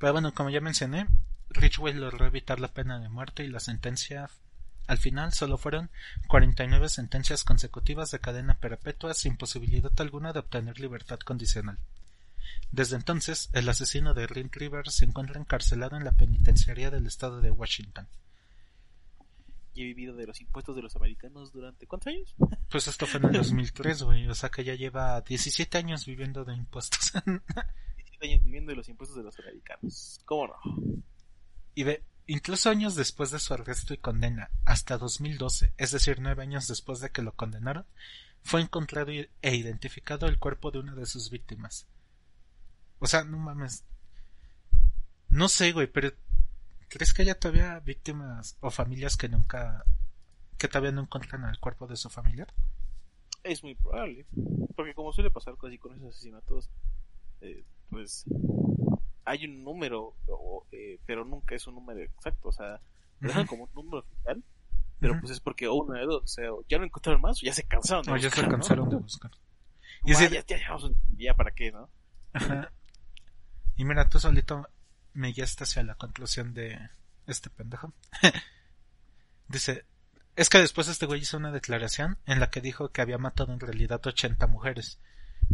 C: Pero bueno, como ya mencioné, Ridgway logró evitar la pena de muerte y la sentencia al final solo fueron 49 sentencias consecutivas de cadena perpetua sin posibilidad alguna de obtener libertad condicional. Desde entonces, el asesino de Rin River se encuentra encarcelado en la penitenciaría del estado de Washington.
B: Y he vivido de los impuestos de los americanos durante... ¿Cuántos años?
C: Pues esto fue en el 2003, güey, o sea que ya lleva 17 años viviendo de impuestos.
B: 17 años viviendo de los impuestos de los americanos. ¿Cómo no?
C: y ve, incluso años después de su arresto y condena, hasta 2012, es decir, nueve años después de que lo condenaron, fue encontrado e identificado el cuerpo de una de sus víctimas. O sea, no mames. No sé, güey, pero ¿crees que haya todavía víctimas o familias que nunca, que todavía no encuentran el cuerpo de su familiar?
B: Es muy probable. Porque como suele pasar casi con esos asesinatos, eh, pues hay un número, o, eh, pero nunca es un número exacto. O sea, lo dejan como un número oficial, pero pues es porque o una de dos, o sea, ya no encontraron más o ya se cansaron de
C: O ya se
B: buscar, ¿no?
C: cansaron de buscar. Y decir,
B: ya, ya, ya, ya para qué, ¿no?
C: Ajá. Y mira, tú solito me guiaste hacia la conclusión de este pendejo. Dice, es que después este güey hizo una declaración en la que dijo que había matado en realidad 80 mujeres.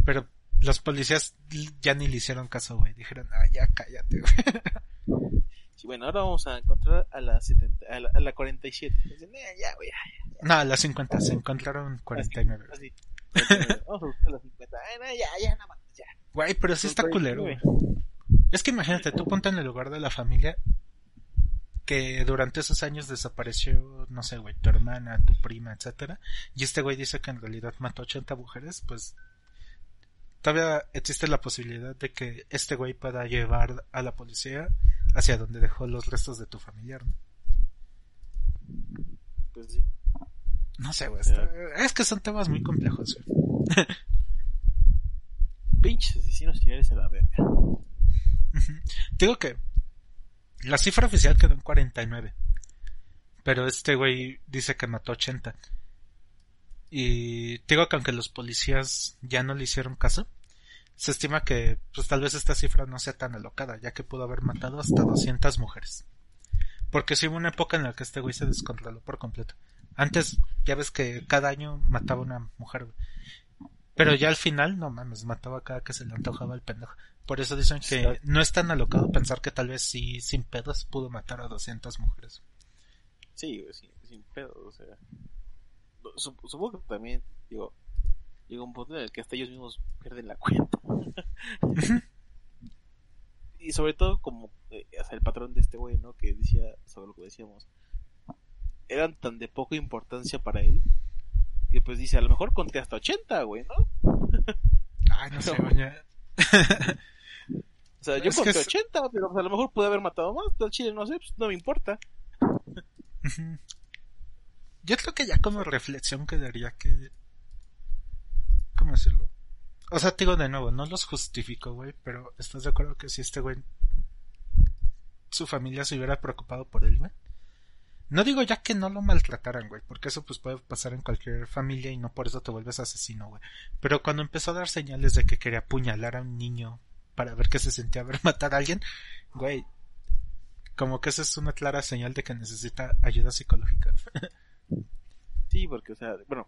C: Pero los policías ya ni le hicieron caso, güey. Dijeron, ah, ya cállate, güey.
B: Sí, bueno, ahora vamos a encontrar a la, 70, a la, a la 47. Dicen, "Eh, ya, güey, ya,
C: No, a las 50, se encontraron 49.
B: Así. 49. Vamos a buscar a las 50. Ay, no, ya, ya, nada más, ya.
C: Güey, pero sí está culero,
B: 49.
C: güey. Es que imagínate, tú ponte en el lugar de la familia que durante esos años desapareció, no sé, güey, tu hermana, tu prima, etcétera, y este güey dice que en realidad mató 80 mujeres, pues todavía existe la posibilidad de que este güey pueda llevar a la policía hacia donde dejó los restos de tu familiar, ¿no?
B: Pues sí.
C: No sé, güey, está- es que son temas muy complejos, güey.
B: Pinches asesinos seriales a la verga.
C: Digo que la cifra oficial quedó en 49. Pero este güey dice que mató 80. Y digo que aunque los policías ya no le hicieron caso, se estima que pues tal vez esta cifra no sea tan alocada, ya que pudo haber matado hasta 200 mujeres. Porque sí hubo una época en la que este güey se descontroló por completo. Antes, ya ves que cada año mataba una mujer. Pero ya al final, no mames, mataba cada que se le antojaba el pendejo. Por eso dicen que no es tan alocado pensar que tal vez sí, sin pedos, pudo matar a 200 mujeres.
B: Sí, sin, sin pedo, o sea. Supongo que también, digo, llega un punto en el que hasta ellos mismos pierden la cuenta. y sobre todo, como eh, o sea, el patrón de este güey, ¿no? Que decía sobre lo que decíamos, eran tan de poca importancia para él que pues dice, a lo mejor conté hasta 80, güey, ¿no?
C: Ay, no sé, güey,
B: O sea, yo
C: Es que
B: conté
C: es-
B: 80, pero pues, a lo mejor pude haber matado más, al chile no sé, pues no me importa.
C: Yo creo que ya como reflexión quedaría que... ¿Cómo decirlo? O sea, te digo de nuevo, no los justifico, güey, pero ¿estás de acuerdo que si este güey su familia se hubiera preocupado por él, güey. No digo ya que no lo maltrataran, güey, porque eso pues puede pasar en cualquier familia y no por eso te vuelves asesino, güey. Pero cuando empezó a dar señales de que quería apuñalar a un niño para ver qué se sentía ver matar a alguien, güey, como que esa es una clara señal de que necesita ayuda psicológica.
B: Sí, porque, o sea, bueno,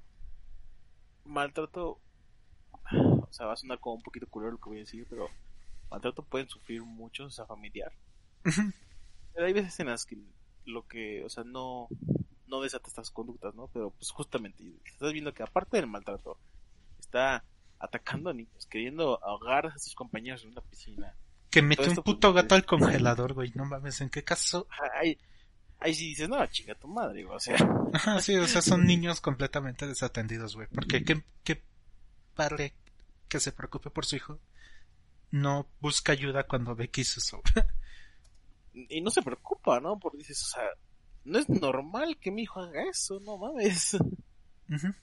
B: maltrato, o sea, va a sonar como un poquito culero lo que voy a decir, pero maltrato pueden sufrir muchos, o sea, familiar. Pero hay veces en las que lo que, o sea, no, no desata estas conductas, ¿no? Pero pues justamente estás viendo que aparte del maltrato, está atacando a niños, queriendo ahogar a sus compañeros en una piscina.
C: que metió un puto
B: pues,
C: gato al congelador, güey, no mames, ¿en qué caso?
B: Ahí, ahí sí dices, no, chinga tu madre, güey, o sea,
C: Ajá, sí, o sea, son niños completamente desatendidos, güey. Porque ¿qué, qué padre que se preocupe por su hijo no busca ayuda cuando ve que hizo eso.
B: y no se preocupa, ¿no? Porque dices, o sea, no es normal que mi hijo haga eso, no mames.
C: Ujú.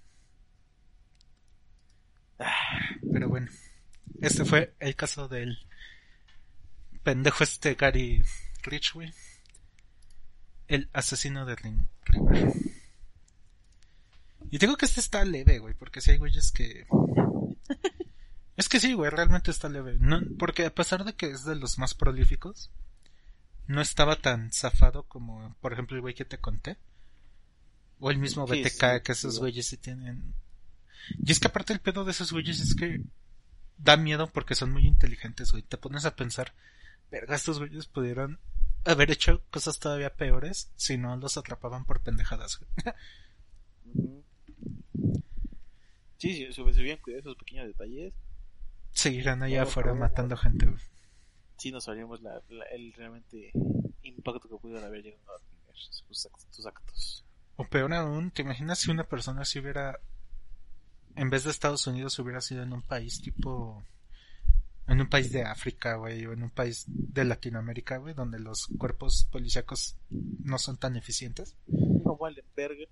C: Pero bueno, este fue el caso del pendejo este Gary Rich, güey. El asesino de Ring River. Y digo que este está leve, güey, porque si hay güeyes que... Es que sí, güey, realmente está leve. No, porque a pesar de que es de los más prolíficos, no estaba tan zafado como, por ejemplo, el güey que te conté. O el mismo BTK, que esos güeyes sí tienen... Y es que aparte el pedo de esos güeyes es que da miedo porque son muy inteligentes, güey. Te pones a pensar, verga, estos güeyes pudieron haber hecho cosas todavía peores si no los atrapaban por pendejadas, güey.
B: Sí, sí, se hubieran cuidado esos pequeños detalles,
C: Seguirán allá afuera matando gente, güey.
B: Sí nos sabríamos la, la- el realmente impacto que pudieron haber llegado a tener sus, act- sus actos.
C: O peor aún, ¿te imaginas si una persona si hubiera, en vez de Estados Unidos, hubiera sido en un país tipo, en un país de África, güey, o en un país de Latinoamérica, güey, donde los cuerpos policíacos no son tan eficientes?
B: No vale verga.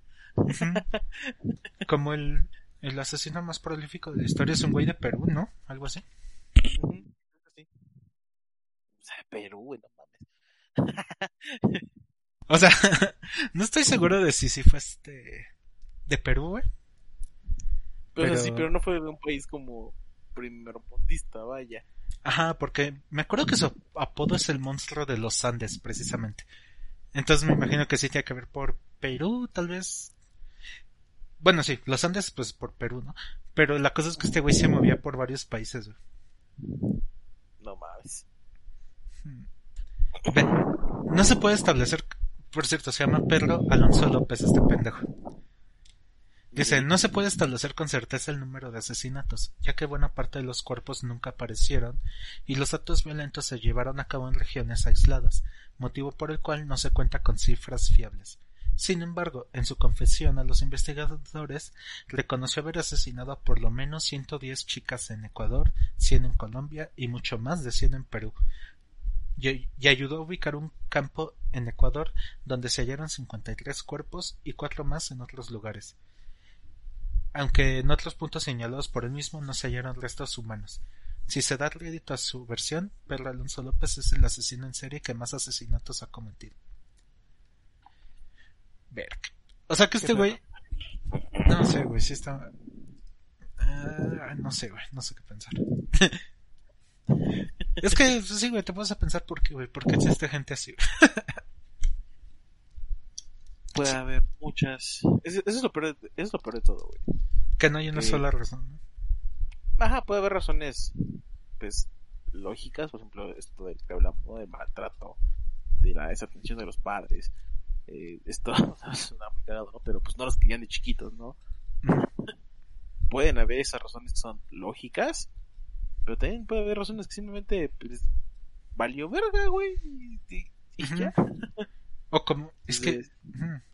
C: Como el, el asesino más prolífico de la historia es un güey de Perú, ¿no? Algo así.
B: Sí. Perú, güey, no mames.
C: O sea, no estoy seguro de si sí fue este, de Perú, güey.
B: Pero,
C: Pero-
B: sí, pero no fue de un país como primermundista, vaya.
C: Ajá, porque me acuerdo que su apodo es el monstruo de los Andes, precisamente. Entonces me imagino que sí tiene que ver por Perú, tal vez. Bueno, sí, los Andes, pues por Perú, ¿no? Pero la cosa es que este güey se movía por varios países, güey.
B: No mames.
C: No se puede establecer, por cierto, se llama Pedro Alonso López, este pendejo. Dice, no se puede establecer con certeza el número de asesinatos, ya que buena parte de los cuerpos nunca aparecieron y los actos violentos se llevaron a cabo en regiones aisladas, motivo por el cual no se cuenta con cifras fiables. Sin embargo, en su confesión a los investigadores, reconoció haber asesinado a por lo menos 110 chicas en Ecuador, 100 en Colombia y mucho más de 100 en Perú, y, ayudó a ubicar un campo en Ecuador donde se hallaron 53 cuerpos y cuatro más en otros lugares aunque en otros puntos señalados por él mismo no se hallaron restos humanos. Si se da crédito a su versión, Pedro Alonso López es el asesino en serie que más asesinatos ha cometido. Verga. O sea que este güey... No sé, güey, sí está... Ah, no sé, güey, no sé qué pensar. es que, sí, güey, te puedes a pensar por qué, güey, por qué existe gente así.
B: Puede haber muchas. Eso, es lo peor de, eso es lo peor de todo, güey.
C: que no hay una
B: Sí.
C: sola razón, ¿no?
B: Ajá, puede haber razones, pues, lógicas, por ejemplo, esto del que hablamos, ¿no? Del maltrato, de la desatención de los padres. Eh, esto suena muy cagado, ¿no? Pero pues no los querían de chiquitos, ¿no? Pueden haber esas razones que son lógicas, pero también puede haber razones que simplemente, pues, valió verga, güey, y, y- ya.
C: O como, es que,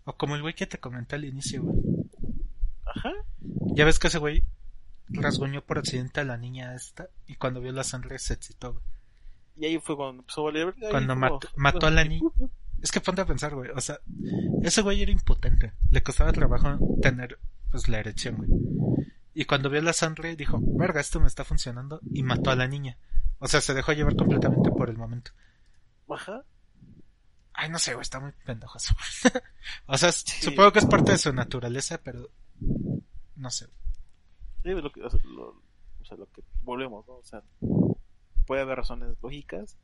C: o como el güey que te comenté al inicio, güey.
B: Ajá.
C: Ya ves que ese güey rasguñó por accidente a la niña esta y cuando vio la sangre se excitó, güey.
B: Y ahí fue cuando empezó a valer
C: Cuando mató- mató a la niña. Es que ponte a pensar, güey. O sea, ese güey era impotente. Le costaba trabajo tener, pues, la erección, güey. Y cuando vio la sangre dijo, verga, esto me está funcionando. Y mató a la niña. O sea, se dejó llevar completamente por el momento.
B: Ajá.
C: Ay, no sé, güey, está muy pendejoso. o sea, supongo que es parte de su naturaleza, pero no sé.
B: Sí, lo que, o sea, lo, o sea, lo que volvemos, ¿no? O sea, puede haber razones lógicas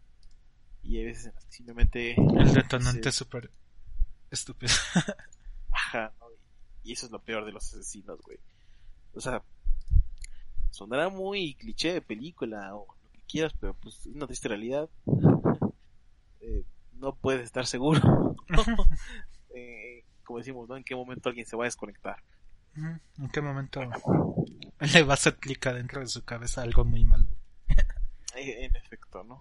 B: y hay veces simplemente
C: El detonante es súper estúpido.
B: baja, ¿no? Y eso es lo peor de los asesinos, güey. O sea, sonará muy cliché de película o lo que quieras, pero pues es una triste realidad. Eh, no puedes estar seguro. Eh, como decimos, ¿no? En qué momento alguien se va a desconectar.
C: ¿En qué momento le va a hacer clic adentro de su cabeza algo muy malo?
B: Eh, en efecto, ¿no?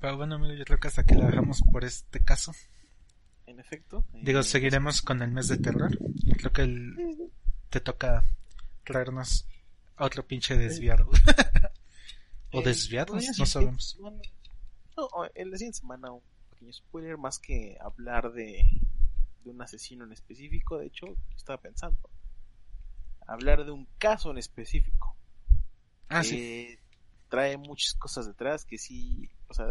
C: Pero bueno, amigo, yo creo que hasta aquí la dejamos por este caso.
B: En efecto. eh,
C: Digo, seguiremos con el mes de terror. Creo que el- te toca traernos a otro pinche desviado. o
B: eh,
C: desviados, no sabemos.
B: No, en la siguiente semana un pequeño spoiler más que hablar de, de un asesino en específico. De hecho, estaba pensando. Hablar de un caso en específico.
C: Ah, sí.
B: Eh, trae muchas cosas detrás que sí, o sea,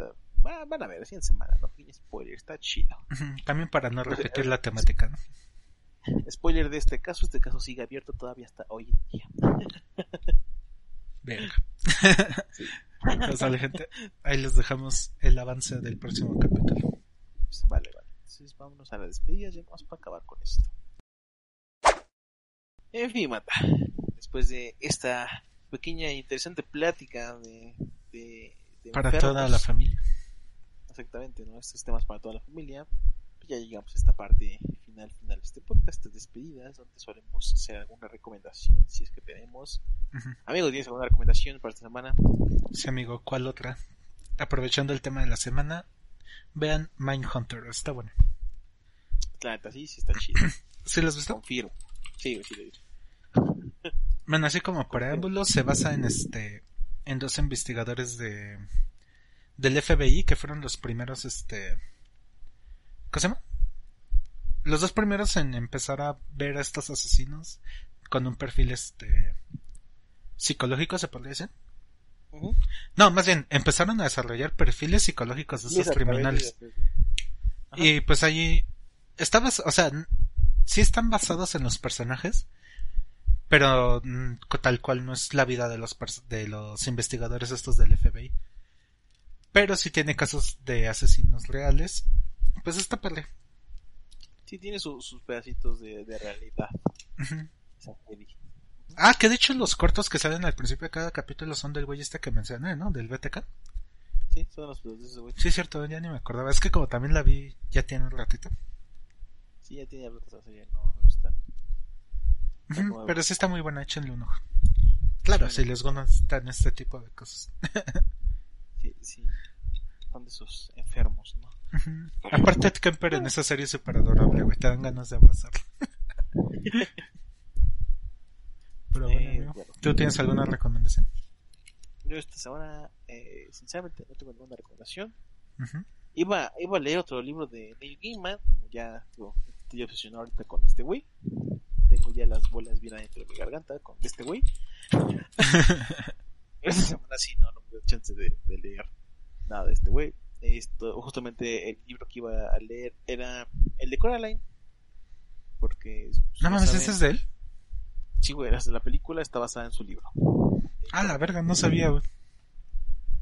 B: va- van a ver, así en semana, ¿no? Pequeño spoiler, está chido.
C: También para no repetir la temática, ¿no?
B: Spoiler de este caso, este caso sigue abierto todavía hasta hoy en día.
C: Venga. Vale, gente. Ahí les dejamos el avance del próximo capítulo.
B: Pues, vale, vale. Entonces vámonos a la despedida, ya vamos para acabar con esto. En fin, Mata, después de esta pequeña e interesante plática de, de, de
C: Para
B: enfermos,
C: toda la familia.
B: exactamente, ¿no? Estos temas para toda la familia. Pues ya llegamos a esta parte final, final de este podcast de despedidas, donde solemos hacer alguna recomendación, si es que tenemos.
C: Ujú.
B: Amigos, ¿tienes alguna recomendación para esta semana?
C: Sí, amigo, ¿cuál otra? Aprovechando el tema de la semana, vean Mindhunter, está bueno.
B: La neta, sí, sí está chido.
C: ¿Sí los has visto?
B: Confirmo. Sí, sí, lo he visto.
C: Bueno, así como preámbulo, se basa en este, en dos investigadores de, del FBI que fueron los primeros, este, ¿cómo se llama? Los dos primeros en empezar a ver a estos asesinos con un perfil, este, psicológico, se podría decir. No, más bien, empezaron a desarrollar perfiles psicológicos de estos criminales. Y pues allí está bas- o sea, sí están basados en los personajes, pero mm, tal cual no es la vida de los de los investigadores estos del FBI. Pero sí tiene casos de asesinos reales. Pues está padre.
B: Sí, tiene su- sus pedacitos de, de realidad.
C: Ujú.
B: esa serie.
C: Ah, que de hecho los cortos que salen al principio de cada capítulo son del güey este que mencioné, ¿no? Del BTK.
B: Sí, son los pedacitos de ese güey.
C: Sí, cierto, ya ni me acordaba. Es que como también la vi ya tiene un ratito.
B: Sí, ya tiene rato esa serie, no, no nuevo.
C: Pero sí está muy buena, échenle un ojo. Claro,
B: Sí,
C: si les gustan este tipo de cosas.
B: Sí, sí. Son de esos enfermos, ¿no?
C: Aparte, Ed Kemper en esa serie es súper adorable, güey. Te dan ganas de abrazarlo. Pero bueno,
B: Eh.
C: ¿tú tienes alguna recomendación?
B: Yo esta semana, eh, sinceramente, no tengo ninguna recomendación. Iba, iba a leer otro libro de Neil Gaiman, como ya digo, estoy obsesionado ahorita con este güey. Tengo ya las bolas bien adentro de mi garganta con este güey. Esta semana sí, no, no me dio chance de, de leer nada de este güey. Esto, justamente el libro que iba a leer era el de Coraline. Porque. pues,
C: No mames, ¿ese es de él?
B: Sí, güey, la- la película está basada en su libro.
C: Ah, la verga, no sabía, güey.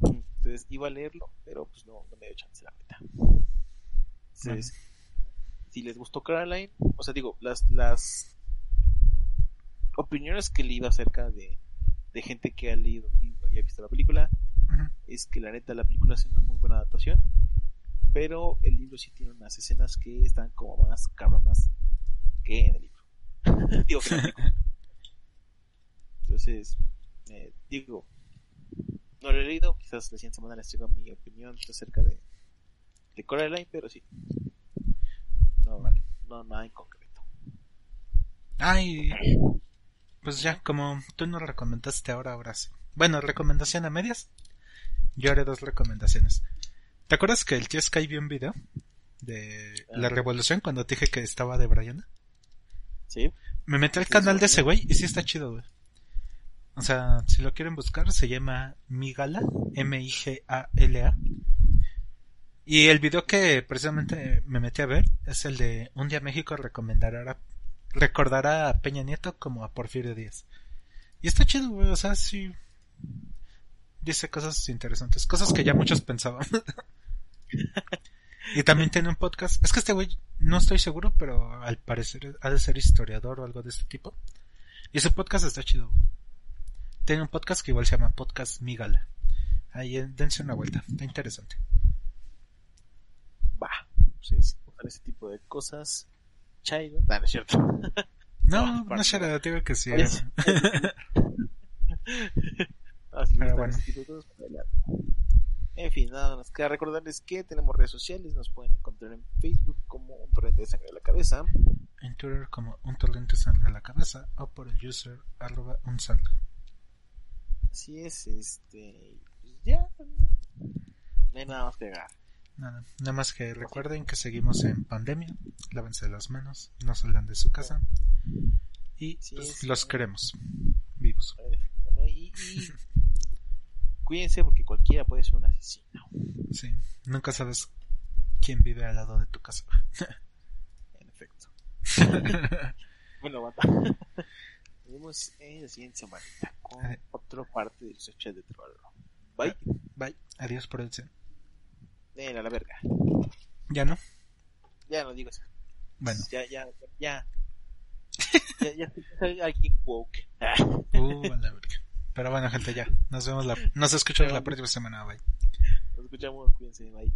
B: Entonces iba a leerlo, pero pues no, no me dio chance, la neta. Entonces, si les gustó Caroline, o sea, digo, las, las opiniones que leí acerca de, de gente que ha leído el libro y ha visto la película, Es que la neta la película es una muy buena adaptación, pero el libro sí tiene unas escenas que están como más cabronas que en el libro. digo que. Entonces, eh, digo, no lo he leído, quizás la siguiente semana les traigo mi opinión acerca de, de Coraline, pero sí. No,
C: Vale.
B: no nada en concreto.
C: Ay, pues ya, como tú nos recomendaste ahora, ahora sí. Bueno, recomendación a medias. Yo haré dos recomendaciones. ¿Te acuerdas que el tío Sky vio un video de la
B: Ah.
C: revolución cuando te dije que estaba de Brian?
B: ¿Sí?
C: Me metí al canal de ese güey y sí está chido, güey. O sea, si lo quieren buscar, se llama Migala, M-I-G-A-L-A. Y el video que precisamente me metí a ver es el de Un día México recomendará recordará a Peña Nieto como a Porfirio Díaz. Y está chido, güey, o sea, sí dice cosas interesantes, cosas que ya muchos pensaban. y también tiene un podcast. Es que este güey no estoy seguro, pero al parecer ha de ser historiador o algo de este tipo. Y su podcast está chido. güey. Tiene un podcast que igual se llama Podcast Migala. Ahí eh, dense una vuelta, está interesante.
D: Va. Pues es, gustan ese tipo de cosas. Chairo. No, no es cierto.
C: No,
D: No,
C: no, será, digo que sí.
D: Es- Así que
C: bueno.
D: de. En fin, nada más queda recordarles que tenemos redes sociales, nos pueden encontrar en Facebook como un torrente de sangre de la cabeza,
C: En Twitter como un torrente sangre a la cabeza o por el user arroba un sangre.
D: así es, este, pues ya, no hay nada más que agregar.
C: Nada, nada más que recuerden que seguimos en pandemia, lávense las manos, no salgan de su casa y
D: Sí,
C: pues,
D: sí.
C: los queremos vivos.
D: Y, y cuídense porque cualquiera puede ser un asesino,
C: Sí, nunca sabes quién vive al lado de tu casa.
D: en efecto. Bueno, bata. Nos vemos en la siguiente semana con
C: Eh.
D: otra parte del chat de terror. Bye.
C: Bye, adiós producción.
D: Ven a la verga.
C: ¿Ya no?
D: Ya no digo eso.
C: Bueno,
D: Ya, ya, ya. ya, ya soy alguien woke. Ah,
C: uh, a la verga. Pero bueno, gente, ya. Nos vemos la, nos escuchamos la próxima semana, bye.
D: Nos escuchamos, cuídense, bye.